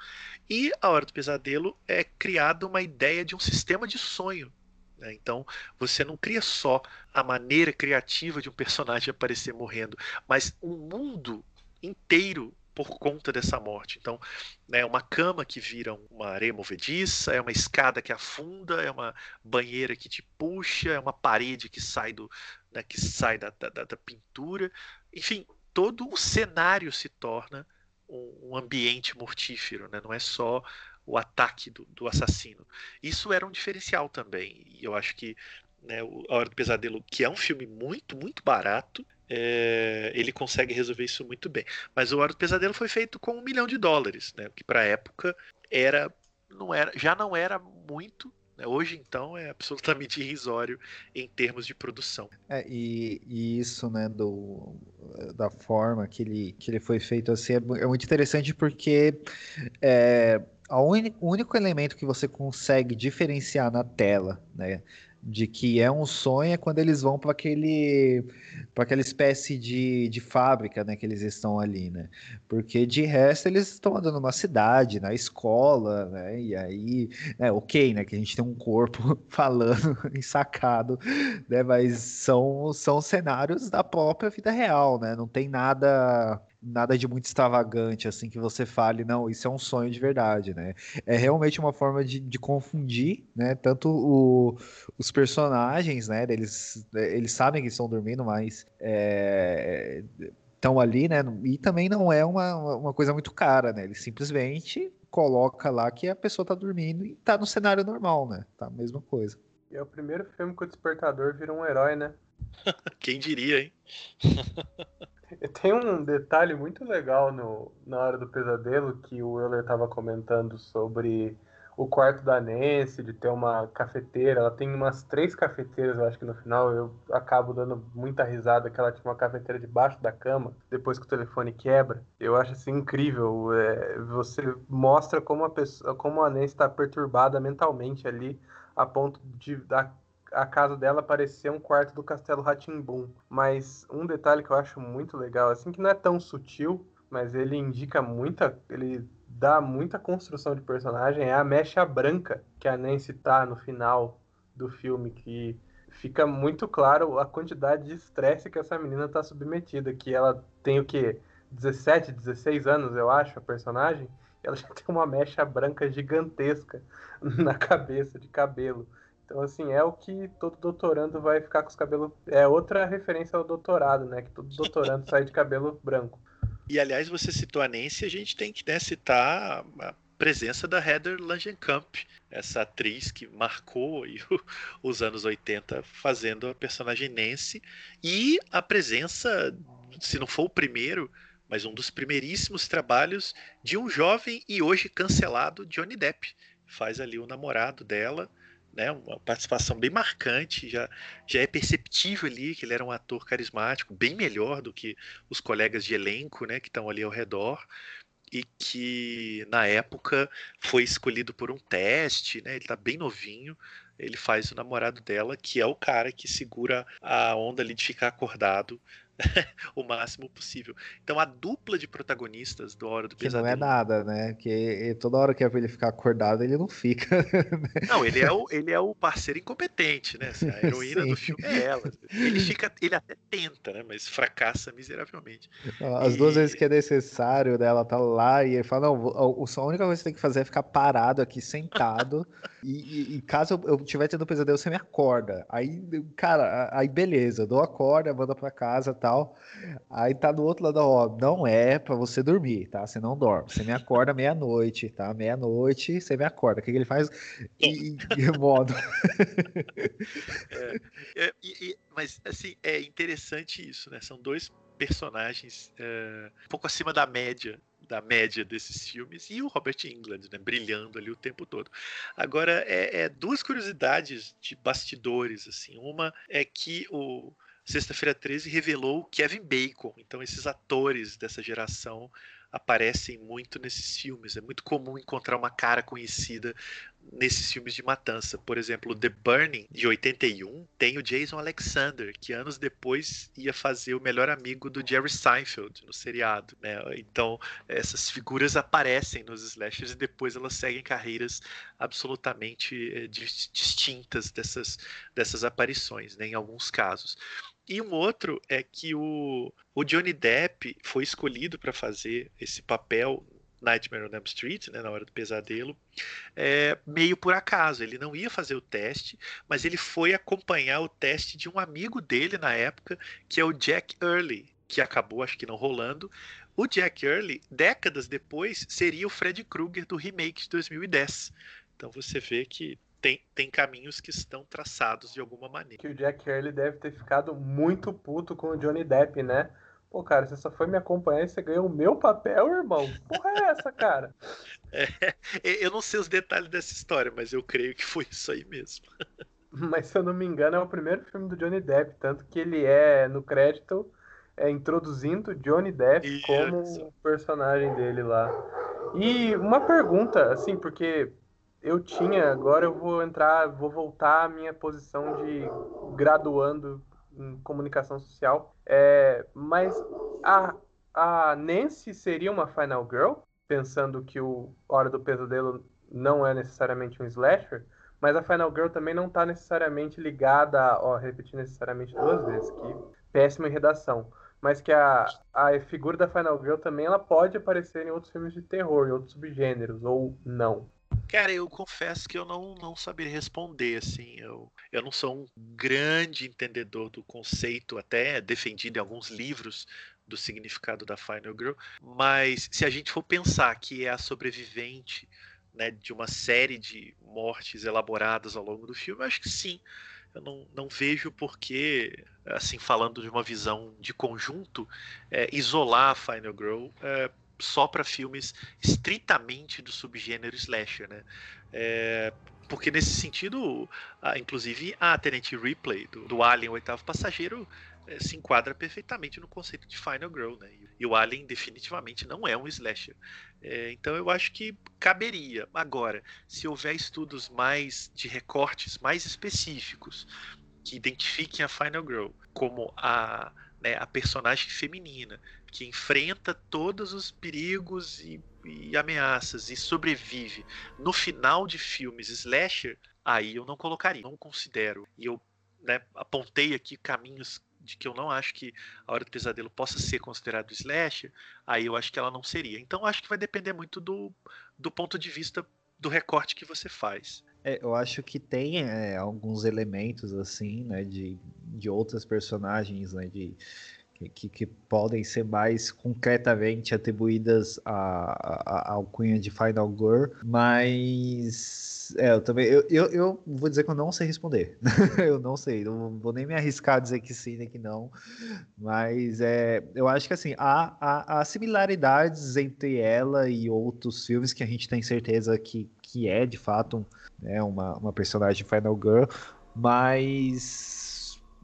E a Hora do Pesadelo é criada uma ideia de um sistema de sonho. Né? Então você não cria só a maneira criativa de um personagem aparecer morrendo, mas um mundo inteiro por conta dessa morte. Então, é uma cama que vira uma areia movediça, é uma escada que afunda, é uma banheira que te puxa, é uma parede que sai do né, que sai da, da, da, pintura. Enfim, todo o cenário se torna um, um ambiente mortífero, né? não é só o ataque do, do, assassino. Isso era um diferencial também, e eu acho que né, A Hora do Pesadelo, que é um filme muito, muito barato, é, ele consegue resolver isso muito bem. Mas o Hora do Pesadelo foi feito com um milhão de dólares, né? Que para a época era, não era, já não era muito. Né? Hoje então é absolutamente irrisório em termos de produção. É, e, e, isso, né, do, da forma que ele, que ele foi feito assim é, é muito interessante porque é, o único elemento que você consegue diferenciar na tela, né, de que é um sonho é quando eles vão para aquele para aquela espécie de, de fábrica né, que eles estão ali, né? Porque de resto eles estão andando numa cidade, na escola, né? E aí, é ok, né? Que a gente tem um corpo falando ensacado, né? Mas são, são cenários da própria vida real, né? Não tem nada nada de muito extravagante, assim, que você fale, não, isso é um sonho de verdade, né? É realmente uma forma de, de confundir, né? Tanto o, os personagens, né? Eles, eles sabem que estão dormindo, mas é, estão ali, né? E também não é uma, uma coisa muito cara, né? Ele simplesmente coloca lá que a pessoa tá dormindo e tá no cenário normal, né? Tá a mesma coisa. E é o primeiro filme que o Despertador vira um herói, né? Quem diria, hein? Tem um detalhe muito legal no, na hora do pesadelo que o Euler estava comentando sobre o quarto da Nancy, de ter uma cafeteira. Ela tem umas três cafeteiras, eu acho que no final eu acabo dando muita risada que ela tinha uma cafeteira debaixo da cama, depois que o telefone quebra. Eu acho assim incrível. É, você mostra como a pessoa, como a Nancy está perturbada mentalmente ali, a ponto de a, a casa dela parecer um quarto do Castelo Ratimbum. Mas um detalhe que eu acho muito legal, assim que não é tão sutil, mas ele indica muita, ele dá muita construção de personagem é a mecha branca que a Nancy tá no final do filme, que fica muito claro a quantidade de estresse que essa menina tá submetida, que ela tem o que 17, 16 anos, eu acho, a personagem, ela já tem uma mecha branca gigantesca na cabeça de cabelo. Então, assim, é o que todo doutorando vai ficar com os cabelos. É outra referência ao doutorado, né? Que todo doutorando sai de cabelo branco. E aliás, você citou a Nancy, a gente tem que né, citar a presença da Heather Langenkamp, essa atriz que marcou os anos 80 fazendo a personagem Nancy, e a presença, se não for o primeiro, mas um dos primeiríssimos trabalhos de um jovem e hoje cancelado Johnny Depp. Faz ali o namorado dela, né, uma participação bem marcante, já, já é perceptível ali que ele era um ator carismático, bem melhor do que os colegas de elenco né, que estão ali ao redor, e que na época foi escolhido por um teste, né, ele está bem novinho, ele faz o namorado dela, que é o cara que segura a onda ali de ficar acordado o máximo possível. Então a dupla de protagonistas do Hora do que Pesadelo. não é nada, né? Porque toda hora que é ele ficar acordado, ele não fica. Não, ele é o, ele é o parceiro incompetente, né? Assim, a heroína Sim. do filme é ela. Ele fica, ele até tenta, né? Mas fracassa miseravelmente. As e... duas vezes que é necessário, né? Ela tá lá e ele fala: não, a única coisa que você tem que fazer é ficar parado aqui, sentado. e, e, caso eu tiver tendo pesadelo, você me acorda. Aí, cara, aí beleza, dou a corda, manda pra casa, tá? Tal. Aí tá do outro lado, ó, não é para você dormir, tá? Você não dorme. Você me acorda meia-noite, tá? Meia-noite, você me acorda. O que, que ele faz? E, e modo. É, é, mas, assim, é interessante isso, né? São dois personagens é, um pouco acima da média da média desses filmes e o Robert England, né, brilhando ali o tempo todo. Agora, é, é, duas curiosidades de bastidores, assim. Uma é que o Sexta-feira 13 revelou Kevin Bacon. Então, esses atores dessa geração aparecem muito nesses filmes. É muito comum encontrar uma cara conhecida nesses filmes de matança. Por exemplo, The Burning, de 81, tem o Jason Alexander, que anos depois ia fazer o melhor amigo do Jerry Seinfeld no seriado. Né? Então, essas figuras aparecem nos slashers e depois elas seguem carreiras absolutamente é, distintas dessas, dessas aparições, né? em alguns casos. E um outro é que o, o Johnny Depp foi escolhido para fazer esse papel Nightmare on Elm Street, né, na hora do pesadelo, é, meio por acaso. Ele não ia fazer o teste, mas ele foi acompanhar o teste de um amigo dele na época, que é o Jack Early, que acabou, acho que não rolando. O Jack Early, décadas depois, seria o Fred Krueger do remake de 2010. Então você vê que tem, tem caminhos que estão traçados de alguma maneira. Que o Jack Early deve ter ficado muito puto com o Johnny Depp, né? Pô, cara, você só foi me acompanhar e você ganhou o meu papel, irmão. Porra é essa, cara? É, eu não sei os detalhes dessa história, mas eu creio que foi isso aí mesmo. Mas se eu não me engano, é o primeiro filme do Johnny Depp, tanto que ele é, no crédito, é introduzindo Johnny Depp isso. como o personagem dele lá. E uma pergunta, assim, porque eu tinha, agora eu vou entrar, vou voltar à minha posição de graduando em comunicação social. É, mas a, a Nancy seria uma Final Girl, pensando que o Hora do Pesadelo não é necessariamente um slasher, mas a Final Girl também não está necessariamente ligada, a, ó, repetir necessariamente duas vezes, que péssima redação. Mas que a, a figura da Final Girl também ela pode aparecer em outros filmes de terror, em outros subgêneros, ou não. Cara, eu confesso que eu não, não saberia responder, assim, eu, eu não sou um grande entendedor do conceito, até defendido em alguns livros do significado da Final Girl, mas se a gente for pensar que é a sobrevivente né, de uma série de mortes elaboradas ao longo do filme, eu acho que sim. eu não, não vejo porque, assim, falando de uma visão de conjunto, é, isolar a Final Girl é, só para filmes estritamente do subgênero slasher, né? É, porque nesse sentido, inclusive a Tenente Ripley do, do Alien, o oitavo passageiro, é, se enquadra perfeitamente no conceito de Final Girl, né? E o Alien definitivamente não é um slasher. É, então eu acho que caberia. Agora, se houver estudos mais de recortes mais específicos que identifiquem a Final Girl como a, né, a personagem feminina que enfrenta todos os perigos e, e ameaças e sobrevive no final de filmes slasher, aí eu não colocaria, não considero. E eu né, apontei aqui caminhos de que eu não acho que a Hora do Pesadelo possa ser considerado slasher, aí eu acho que ela não seria. Então acho que vai depender muito do, do ponto de vista do recorte que você faz. É, eu acho que tem é, alguns elementos assim, né, de, de outras personagens, né, de que, que, podem ser mais concretamente atribuídas à, alcunha de Final Girl, mas é, eu também eu, eu, eu, vou dizer que eu não sei responder. eu não sei, não vou nem me arriscar a dizer que sim nem que não, mas é, eu acho que assim há, há, há similaridades entre ela e outros filmes que a gente tem certeza que, que é de fato né, uma, uma personagem Final Girl, mas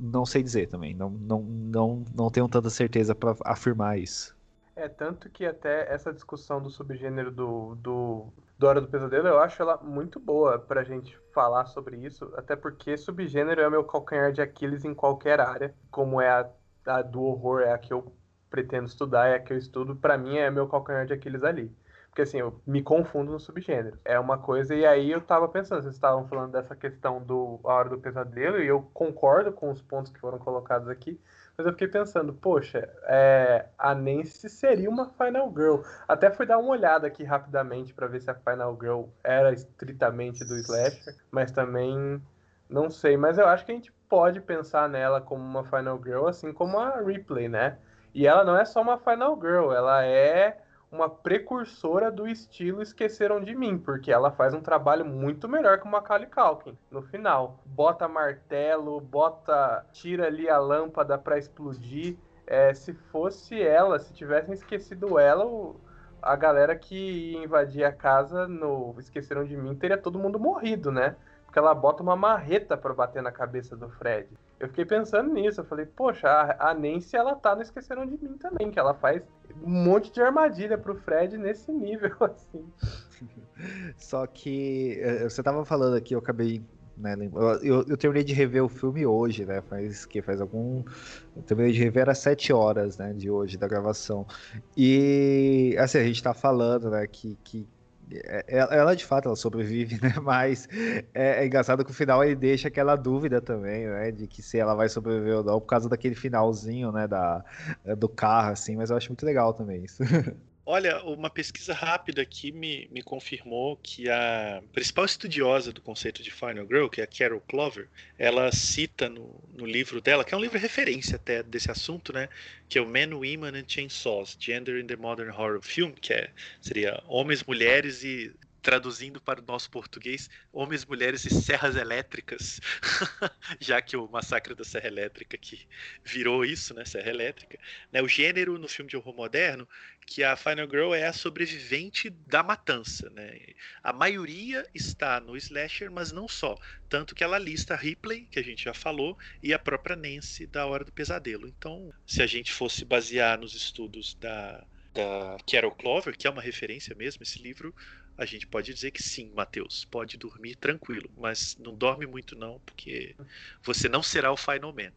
não sei dizer também. Não, não, não, não tenho tanta certeza para afirmar isso. É, tanto que até essa discussão do subgênero do, do, do Hora do Pesadelo, eu acho ela muito boa pra gente falar sobre isso, até porque subgênero é o meu calcanhar de Aquiles em qualquer área, como é a, a do horror, é a que eu pretendo estudar, é a que eu estudo, para mim é meu calcanhar de Aquiles ali. Porque assim, eu me confundo no subgênero. É uma coisa, e aí eu tava pensando, vocês estavam falando dessa questão do A Hora do Pesadelo, e eu concordo com os pontos que foram colocados aqui, mas eu fiquei pensando, poxa, é, a Nancy seria uma Final Girl. Até fui dar uma olhada aqui rapidamente para ver se a Final Girl era estritamente do Slasher, mas também não sei. Mas eu acho que a gente pode pensar nela como uma Final Girl, assim como a Ripley, né? E ela não é só uma Final Girl, ela é uma precursora do estilo Esqueceram de Mim, porque ela faz um trabalho muito melhor que o Macaulay Culkin no final. Bota martelo, bota, tira ali a lâmpada para explodir. É, se fosse ela, se tivessem esquecido ela, o, a galera que ia invadir a casa no Esqueceram de Mim teria todo mundo morrido, né? Porque ela bota uma marreta para bater na cabeça do Fred. Eu fiquei pensando nisso, eu falei, poxa, a Nancy ela tá no Esqueceram de Mim também, que ela faz um monte de armadilha pro Fred nesse nível, assim. Só que eh, você tava falando aqui, eu acabei. Né, eu, eu, terminei de rever o filme hoje, né? Faz que faz algum. Eu terminei de rever às 7 horas, né? De hoje, da gravação. E assim, a gente tá falando, né, que, que é, é, ela de fato ela sobrevive, né? Mas é, é, engraçado que o final ele deixa aquela dúvida também, né? De que se ela vai sobreviver ou não, por causa daquele finalzinho, né? Da, do carro, assim. Mas eu acho muito legal também isso. Olha, uma pesquisa rápida aqui me, me confirmou que a principal estudiosa do conceito de Final Girl, que é a Carol Clover, ela cita no, no livro dela, que é um livro referência até desse assunto, né? Que é o Men, Women and Chainsaws, Gender in the Modern Horror Film, que é, seria Homens, Mulheres e traduzindo para o nosso português, homens, mulheres e serras elétricas, já que o massacre da Serra Elétrica que virou isso, né, Serra Elétrica, né, o gênero no filme de horror moderno, que a Final Girl é a sobrevivente da matança, né? A maioria está no slasher, mas não só, tanto que ela lista Ripley, que a gente já falou, e a própria Nancy da Hora do Pesadelo. Então, se a gente fosse basear nos estudos da da Carol Clover, que é uma referência mesmo, esse livro, a gente pode dizer que sim, Matheus, pode dormir tranquilo, mas não dorme muito não, porque você não será o Final Man.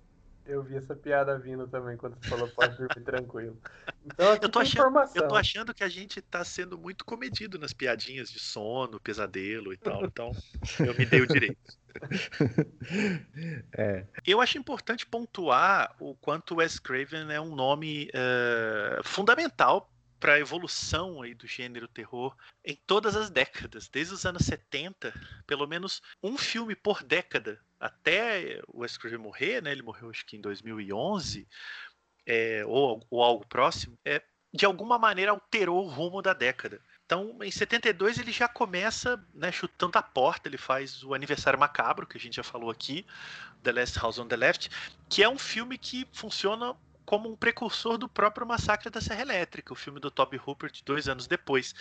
Eu vi essa piada vindo também quando você falou pode dormir tranquilo. Então, eu, tô achando, eu tô achando que a gente tá sendo muito comedido nas piadinhas de sono, pesadelo e tal. Então, eu me dei o direito. É. Eu acho importante pontuar o quanto Wes Craven é um nome uh, fundamental para a evolução aí do gênero terror em todas as décadas, desde os anos 70, pelo menos um filme por década, até o Wes Craven morrer, né? Ele morreu acho que em 2011, é, ou, ou algo próximo, é, de alguma maneira alterou o rumo da década. Então, em 72 ele já começa né, chutando a porta, ele faz o Aniversário Macabro, que a gente já falou aqui, The Last House on the Left, que é um filme que funciona como um precursor do próprio Massacre da Serra Elétrica, o filme do Toby de dois anos depois.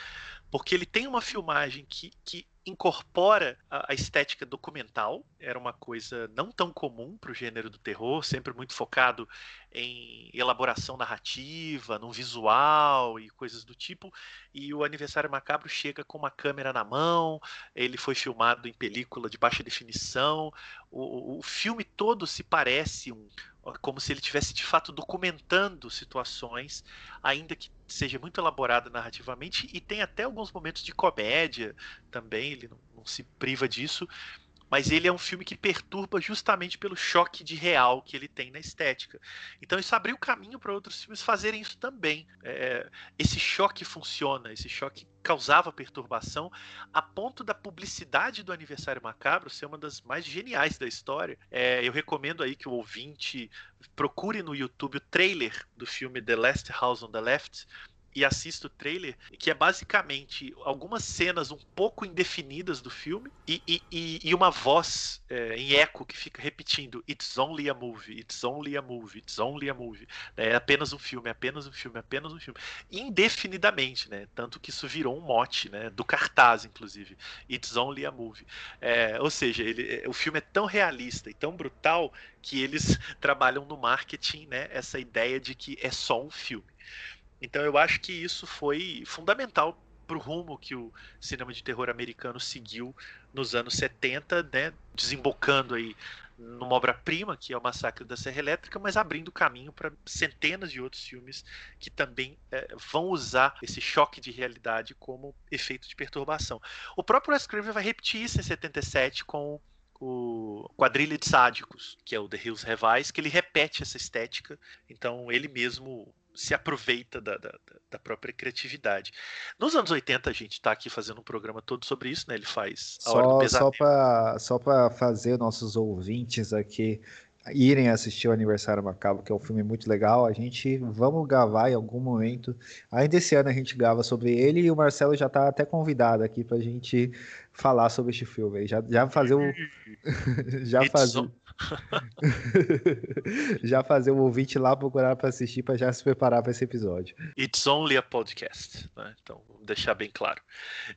Porque ele tem uma filmagem que, que incorpora a, a, estética documental, era uma coisa não tão comum para o gênero do terror, sempre muito focado em elaboração narrativa, no visual e coisas do tipo. E o Aniversário Macabro chega com uma câmera na mão, ele foi filmado em película de baixa definição, o, o filme todo se parece um, como se ele tivesse de fato documentando situações, ainda que seja muito elaborada narrativamente e tem até alguns momentos de comédia também, ele não, não se priva disso, mas ele é um filme que perturba justamente pelo choque de real que ele tem na estética. Então isso abriu caminho para outros filmes fazerem isso também. É, esse choque funciona, esse choque causava perturbação, a ponto da publicidade do Aniversário Macabro ser uma das mais geniais da história. É, eu recomendo aí que o ouvinte procure no YouTube o trailer do filme The Last House on the Left, e assista o trailer, que é basicamente algumas cenas um pouco indefinidas do filme e, e, e uma voz é, em eco que fica repetindo It's only a movie, it's only a movie, it's only a movie. É apenas um filme, é apenas um filme, é apenas um filme. Indefinidamente, né? Tanto que isso virou um mote, né? Do cartaz, inclusive. It's only a movie. É, ou seja, ele, é, o filme é tão realista e tão brutal que eles trabalham no marketing, né? Essa ideia de que é só um filme. Então eu acho que isso foi fundamental para o rumo que o cinema de terror americano seguiu nos anos 70, né, desembocando aí numa obra-prima, que é o Massacre da Serra Elétrica, mas abrindo caminho para centenas de outros filmes que também é, vão usar esse choque de realidade como efeito de perturbação. O próprio Wes Craven vai repetir isso em 77 com o Quadrilha de Sádicos, que é o The Hills Revise, que ele repete essa estética, então ele mesmo se aproveita da, da, da, própria criatividade. Nos anos 80, a gente está aqui fazendo um programa todo sobre isso, né? Ele faz a só, Só para só fazer nossos ouvintes aqui irem assistir o Aniversário Macabro, que é um filme muito legal. A gente vamos gravar em algum momento. Ainda esse ano a gente grava sobre ele e o Marcelo já está até convidado aqui para a gente falar sobre este filme. Já, já fazer o. já fazer. já fazer o ouvinte lá procurar para assistir para já se preparar para esse episódio. It's only a podcast, né? então vamos deixar bem claro.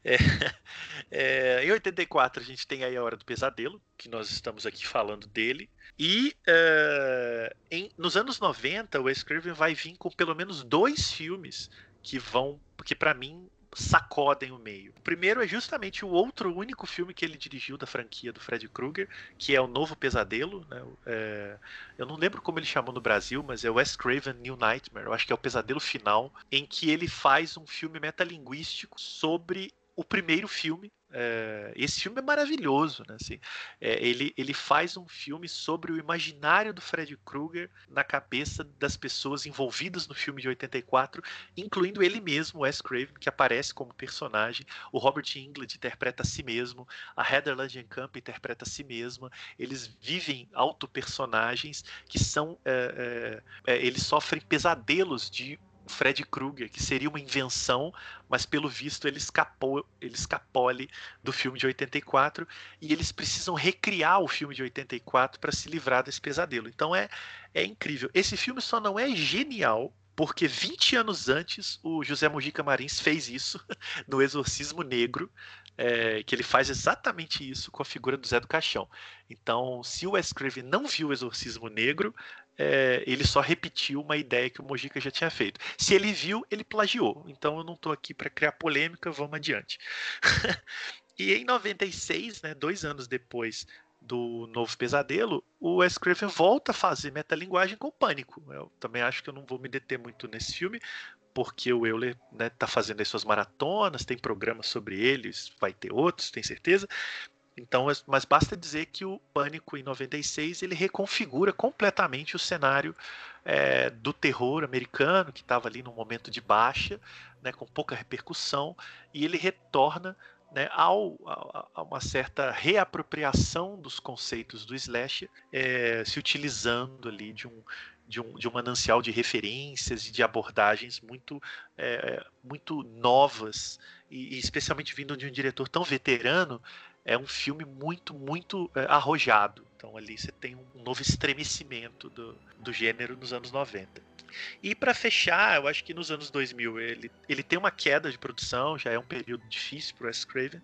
É, é, em 84 a gente tem aí a Hora do Pesadelo, que nós estamos aqui falando dele, e é, em, nos anos 90 o Wes Craven vai vir com pelo menos dois filmes que vão, porque para mim sacodem o meio. O primeiro é justamente o outro único filme que ele dirigiu da franquia do Fred Krueger, que é o Novo Pesadelo. Né? É, eu não lembro como ele chamou no Brasil, mas é Wes Craven New Nightmare. Eu acho que é o Pesadelo Final, em que ele faz um filme metalinguístico sobre o primeiro filme é, esse filme é maravilhoso, né? Assim, é, ele, ele faz um filme sobre o imaginário do Fred Krueger na cabeça das pessoas envolvidas no filme de 84, incluindo ele mesmo, Wes Craven, que aparece como personagem. O Robert Englund interpreta a si mesmo, a Heather Langenkamp interpreta a si mesma. Eles vivem auto-personagens que são. É, é, é eles sofrem pesadelos de Fred Krueger, que seria uma invenção, mas pelo visto ele escapou, ele escapole do filme de 84 e eles precisam recriar o filme de 84 para se livrar desse pesadelo. Então é, é incrível. Esse filme só não é genial porque 20 anos antes o José Mujica Marins fez isso no Exorcismo Negro, é, que ele faz exatamente isso com a figura do Zé do Caixão. Então, se o Wes Craven não viu o Exorcismo Negro, é, ele só repetiu uma ideia que o Mojica já tinha feito. Se ele viu, ele plagiou. Então eu não estou aqui para criar polêmica, vamos adiante. e em 96, né, dois anos depois do Novo Pesadelo, o Wes Craven volta a fazer metalinguagem com Pânico. Eu também acho que eu não vou me deter muito nesse filme, porque o Euler está né, fazendo as suas maratonas, tem programas sobre eles, vai ter outros, tem certeza. Então, mas basta dizer que o Pânico em 96 ele reconfigura completamente o cenário é, do terror americano que estava ali num momento de baixa, né, com pouca repercussão, e ele retorna né, ao, a, a, uma certa reapropriação dos conceitos do slasher, é, se utilizando ali de um, de um, de um manancial de referências e de abordagens muito, é, muito novas, e, e, especialmente vindo de um diretor tão veterano, é um filme muito, muito é, arrojado. Então ali você tem um novo estremecimento do, do gênero nos anos 90. E para fechar, eu acho que nos anos 2000 ele, ele tem uma queda de produção, já é um período difícil para o Wes Craven,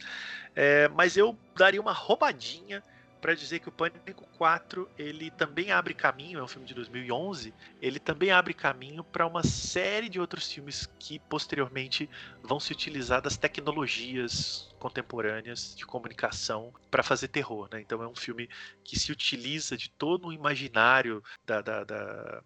é, mas eu daria uma roubadinha para dizer que o Pânico 4 ele também abre caminho, é um filme de 2011, ele também abre caminho para uma série de outros filmes que posteriormente vão se utilizar das tecnologias contemporâneas de comunicação para fazer terror. Né? Então é um filme que se utiliza de todo o imaginário da, da, da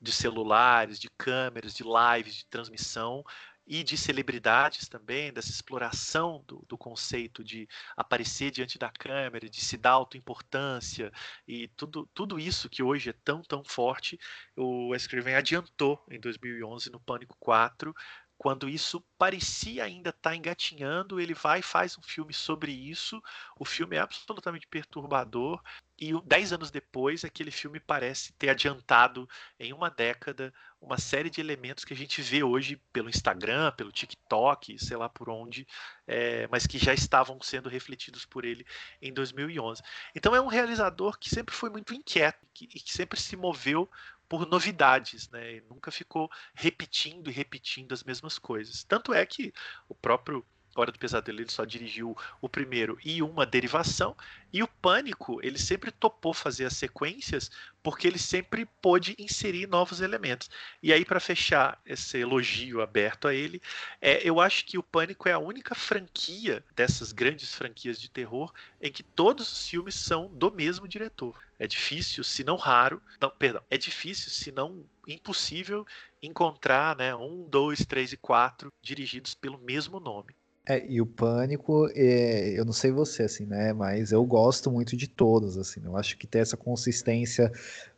de celulares, de câmeras, de lives, de transmissão e de celebridades também, dessa exploração do, do, conceito de aparecer diante da câmera, de se dar autoimportância e tudo, tudo isso que hoje é tão, tão forte, o Wes adiantou em 2011 no Pânico 4, quando isso parecia ainda estar tá engatinhando, ele vai e faz um filme sobre isso. O filme é absolutamente perturbador. E dez anos depois, aquele filme parece ter adiantado em uma década uma série de elementos que a gente vê hoje pelo Instagram, pelo TikTok, sei lá por onde, é, mas que já estavam sendo refletidos por ele em 2011. Então é um realizador que sempre foi muito inquieto e que, que sempre se moveu por novidades, né? E nunca ficou repetindo e repetindo as mesmas coisas. Tanto é que o próprio Hora do Pesadelo ele só dirigiu o primeiro e uma derivação. E o Pânico, ele sempre topou fazer as sequências porque ele sempre pôde inserir novos elementos. E aí, para fechar esse elogio aberto a ele, é, eu acho que o Pânico é a única franquia dessas grandes franquias de terror em que todos os filmes são do mesmo diretor. É difícil, se não raro, não, perdão, é difícil, se não impossível, encontrar né, um, dois, três e quatro dirigidos pelo mesmo nome. É, e o Pânico, é, eu não sei você, assim, né? Mas eu gosto muito de todos, assim. Eu acho que ter essa consistência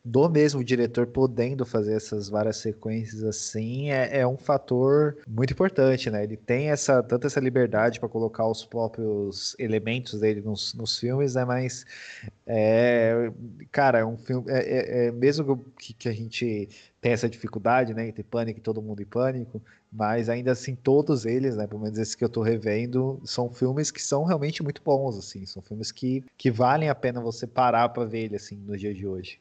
do mesmo diretor podendo fazer essas várias sequências assim é, é um fator muito importante, né? Ele tem essa tanta essa liberdade para colocar os próprios elementos dele nos, nos filmes, né? Mas, é, cara, é um filme... É, é, é mesmo que, que a gente tem essa dificuldade, né? Entre Pânico e Todo Mundo em Pânico mas ainda assim, todos eles, né, pelo menos esses que eu tô revendo, são filmes que são realmente muito bons, assim. São filmes que, que valem a pena você parar para ver ele, assim, no dia de hoje.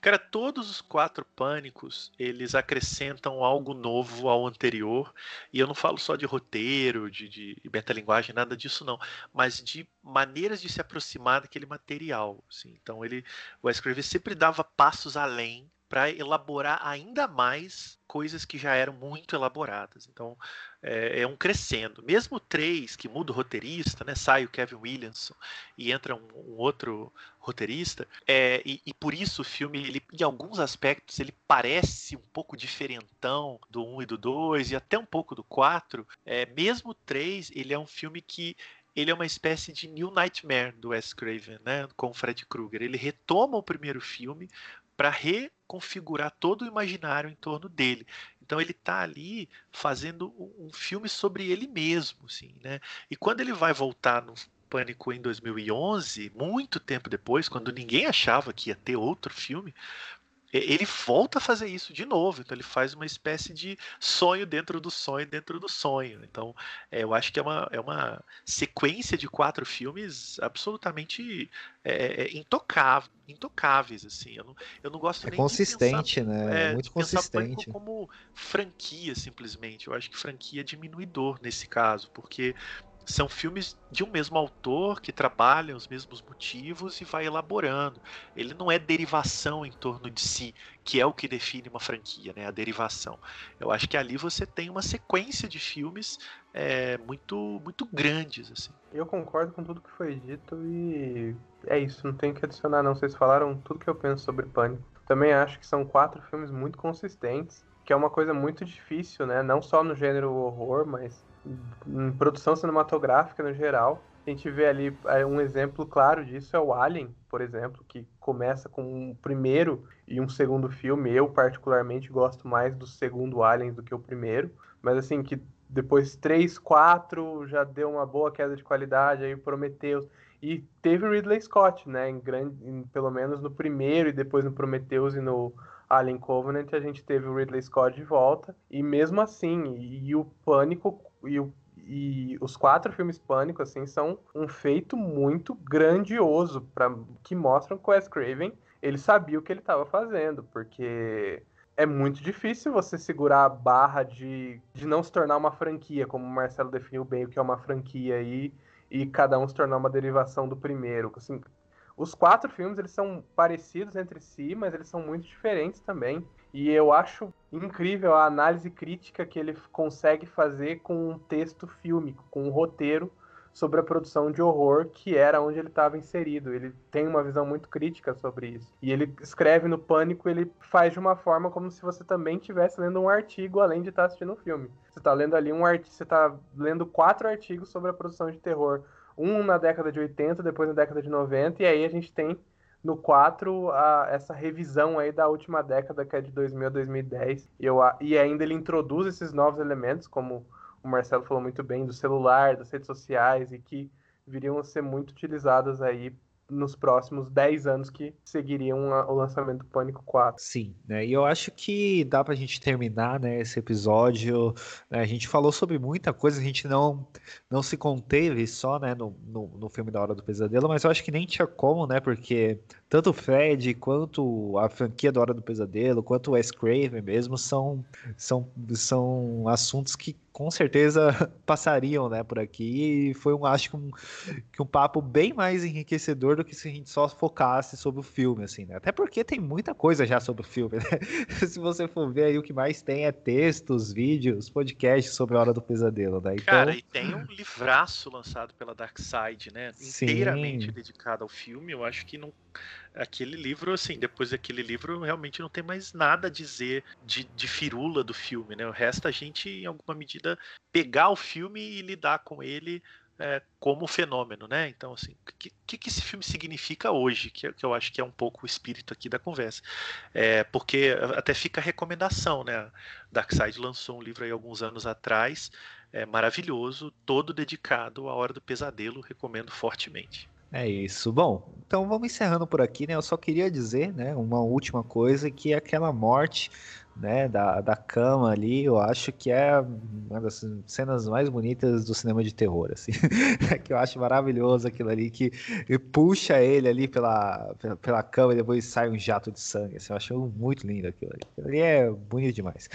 Cara, todos os quatro pânicos, eles acrescentam algo novo ao anterior. E eu não falo só de roteiro, de, de metalinguagem, nada disso não. Mas de maneiras de se aproximar daquele material. Assim. Então ele, o Escrever sempre dava passos além para elaborar ainda mais coisas que já eram muito elaboradas. Então é, é um crescendo. Mesmo três que muda o roteirista, né? Sai o Kevin Williamson e entra um, um outro roteirista. É, e, e, por isso o filme, ele, em alguns aspectos, ele parece um pouco diferentão do 1 um e do 2 e até um pouco do 4. É, mesmo o 3, ele é um filme que ele é uma espécie de New Nightmare do Wes Craven, né, com o Fred Krueger. Ele retoma o primeiro filme para reconfigurar todo o imaginário em torno dele. Então ele está ali fazendo um filme sobre ele mesmo, assim, né? E quando ele vai voltar no Pânico em 2011, muito tempo depois, quando ninguém achava que ia ter outro filme, ele volta a fazer isso de novo. Então ele faz uma espécie de sonho dentro do sonho dentro do sonho. Então é, eu acho que é uma, é uma sequência de quatro filmes absolutamente é, é intocável, intocáveis. Assim. Eu, não, eu não gosto é nem consistente, de pensar, né? É, muito consistente. como franquia simplesmente. Eu acho que franquia é diminuidor nesse caso, porque são filmes de um mesmo autor que trabalham os mesmos motivos e vai elaborando. Ele não é derivação em torno de si, que é o que define uma franquia, né? A derivação. Eu acho que ali você tem uma sequência de filmes é, muito, muito grandes, assim. Eu concordo com tudo que foi dito e é isso. Não tenho que adicionar, não. Vocês falaram tudo que eu penso sobre Pânico. Também acho que são quatro filmes muito consistentes, que é uma coisa muito difícil, né? Não só no gênero horror, mas em produção cinematográfica no geral. A gente vê ali é, um exemplo claro disso é o Alien, por exemplo, que começa com um primeiro e um segundo filme. Eu particularmente gosto mais do segundo Alien do que o primeiro, mas assim que depois 3, 4 já deu uma boa queda de qualidade, aí Prometheus. E teve Ridley Scott, né? Em grande, em, pelo menos no primeiro e depois no Prometheus e no Alien Covenant a gente teve o Ridley Scott de volta. E mesmo assim, e, e o Pânico e, o, e os quatro filmes Pânico assim são um feito muito grandioso para que mostram que o Wes Craven ele sabia o que ele estava fazendo, porque é muito difícil você segurar a barra de, de não se tornar uma franquia, como o Marcelo definiu bem o que é uma franquia aí, e cada um se tornar uma derivação do primeiro. Assim, os quatro filmes eles são parecidos entre si, mas eles são muito diferentes também. E eu acho incrível a análise crítica que ele consegue fazer com um texto fílmico, com um roteiro sobre a produção de horror, que era onde ele estava inserido. Ele tem uma visão muito crítica sobre isso. E ele escreve no Pânico, ele faz de uma forma como se você também estivesse lendo um artigo além de estar assistindo um filme. Você está lendo ali um artigo, você está lendo quatro artigos sobre a produção de terror. Um na década de 80, depois na década de 90, e aí a gente tem no 4 a, essa revisão aí da última década, que é de 2000 a 2010. E, eu, e ainda ele introduz esses novos elementos, como o Marcelo falou muito bem, do celular, das redes sociais e que viriam a ser muito utilizadas aí nos próximos 10 anos que seguiriam o lançamento do Pânico 4. Sim, né? E eu acho que dá pra gente terminar, né, esse episódio. Né, a gente falou sobre muita coisa, a gente não não se conteve só, né, no, no, no, filme da Hora do Pesadelo, mas eu acho que nem tinha como, né, porque tanto o Fred quanto a franquia da Hora do Pesadelo, quanto o Wes Craven mesmo são são são assuntos que com certeza passariam, né, por aqui. E foi um, acho que um, que um papo bem mais enriquecedor do que se a gente só focasse sobre o filme, assim, né? Até porque tem muita coisa já sobre o filme, né? se você for ver aí, o que mais tem é textos, vídeos, podcasts sobre a Hora do Pesadelo, né? Então... Cara, e tem um livraço lançado pela Dark Side, né? Inteiramente Sim. dedicado ao filme. Eu acho que não aquele livro, assim, depois daquele livro, realmente não tem mais nada a dizer de, de firula do filme, né? O resto a gente, em alguma medida, pegar o filme e lidar com ele é, como fenômeno, né? Então, assim, o que, que, esse filme significa hoje? Que, que, eu acho que é um pouco o espírito aqui da conversa. É, porque até fica a recomendação, né? Darkseid lançou um livro aí alguns anos atrás, é, maravilhoso, todo dedicado à Hora do Pesadelo, recomendo fortemente. É isso. Bom, então vamos encerrando por aqui, né? Eu só queria dizer, né, uma última coisa, que aquela morte, né, da, da cama ali, eu acho que é uma das cenas mais bonitas do cinema de terror, assim. que eu acho maravilhoso aquilo ali, que puxa ele ali pela, pela, pela, cama e depois sai um jato de sangue, assim. Eu acho muito lindo aquilo ali. Aquilo ali é bonito demais.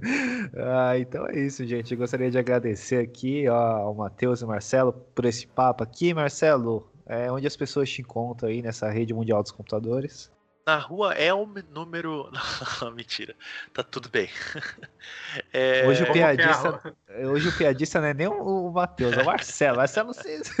ah, então é isso, gente. Eu gostaria de agradecer aqui ó, ao Matheus e Marcelo por esse papo aqui. Marcelo, é, onde as pessoas te encontram aí nessa rede mundial dos computadores? Na rua é o número. Não, mentira. Tá tudo bem. É... Hoje, o piadista, é hoje o piadista não é nem o, Matheus, é o Marcelo. Marcelo, vocês.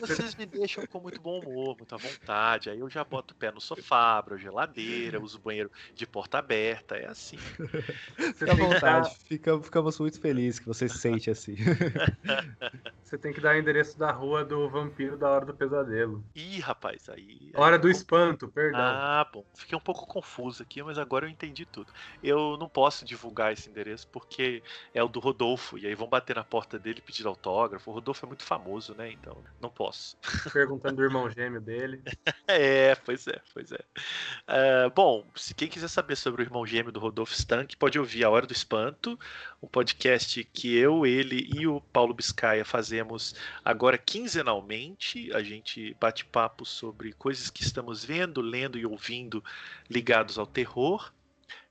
vocês me deixam com muito bom humor, muita vontade. Aí eu já boto o pé no sofá, abro a geladeira, uso o banheiro de porta aberta. É assim. Fica à vontade. Fica, ficamos muito felizes que você se sente assim. Você tem que dar o endereço da rua do vampiro da Hora do Pesadelo. Ih, rapaz, aí. Hora do espanto, perdão. Ah, bom. Fiquei um pouco confuso aqui, mas agora eu entendi tudo. Eu não posso divulgar esse endereço porque é o do Rodolfo. E aí vão bater na porta dele pedir autógrafo. O Rodolfo é muito famoso, né? Então não posso. Perguntando do irmão gêmeo dele. é, pois é, pois é. Uh, bom, se quem quiser saber sobre o irmão gêmeo do Rodolfo Stank, pode ouvir A Hora do Espanto, um podcast que eu, ele e o Paulo Biscaia fazemos agora quinzenalmente. A gente bate papo sobre coisas que estamos vendo, lendo e ouvindo ligados ao terror.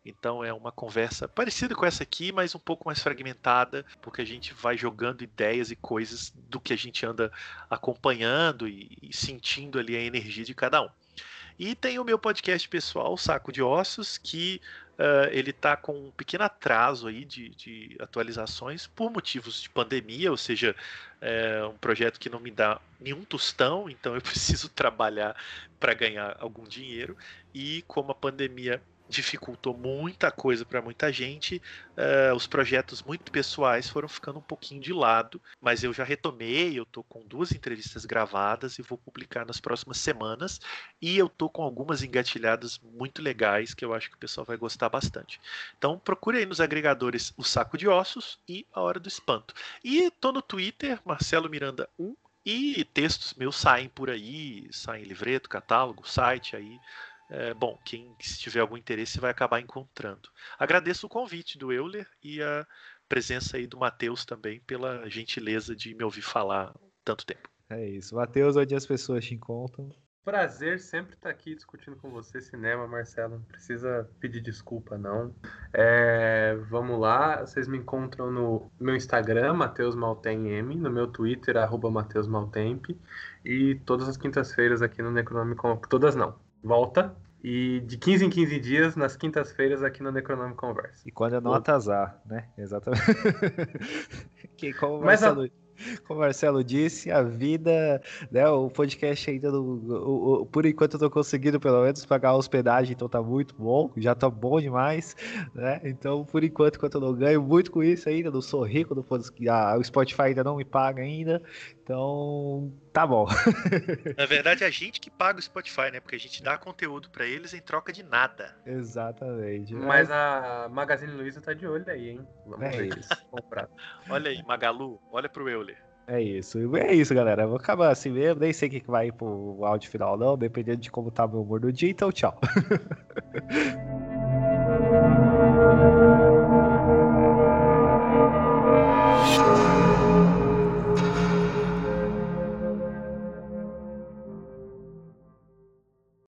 Então é uma conversa parecida com essa aqui, mas um pouco mais fragmentada, porque a gente vai jogando ideias e coisas do que a gente anda acompanhando e, e sentindo ali a energia de cada um. E tem o meu podcast pessoal, Saco de Ossos, que uh, ele está com um pequeno atraso aí de, de, atualizações por motivos de pandemia, ou seja, é um projeto que não me dá nenhum tostão, então eu preciso trabalhar para ganhar algum dinheiro. E como a pandemia dificultou muita coisa para muita gente. Uh, os projetos muito pessoais foram ficando um pouquinho de lado, mas eu já retomei. Eu tô com duas entrevistas gravadas e vou publicar nas próximas semanas. E eu tô com algumas engatilhadas muito legais que eu acho que o pessoal vai gostar bastante. Então procure aí nos agregadores o Saco de Ossos e a Hora do Espanto. E tô no Twitter, Marcelo Miranda 1. E textos meus saem por aí, saem livreto, catálogo, site aí. É, bom, quem tiver algum interesse vai acabar encontrando. Agradeço o convite do Euler e a presença aí do Matheus também pela gentileza de me ouvir falar tanto tempo. É isso. Matheus, onde as pessoas te encontram? Prazer sempre estar aqui discutindo com você cinema, Marcelo. Não precisa pedir desculpa, não. É, vamos lá, vocês me encontram no meu Instagram, Matheus M, no meu Twitter, arroba Matheus Maltemp, e todas as quintas-feiras aqui no Necronômico. Todas não, volta. E de 15 em 15 dias, nas quintas-feiras, aqui no Necronômico Conversa. E quando é nota azar, né? Exatamente. que, como Mas a... Como o Marcelo disse, a vida, né? O podcast ainda não, o, o, por enquanto eu tô conseguindo pelo menos pagar a hospedagem, então tá muito bom, já tá bom demais, né? Então, por enquanto, enquanto eu não ganho muito com isso ainda, não sou rico, não, a, o Spotify ainda não me paga ainda, então, tá bom. Na verdade, é a gente que paga o Spotify, né? Porque a gente dá conteúdo para eles em troca de nada. Exatamente. Mas a Magazine Luiza tá de olho aí, hein? Vamos é ver isso. Comprar. olha aí, Magalu, olha pro Euler. É isso. É isso, galera. Eu vou acabar assim mesmo. Nem sei o que vai pro áudio final, não, dependendo de como tá o meu humor do dia. Então, tchau.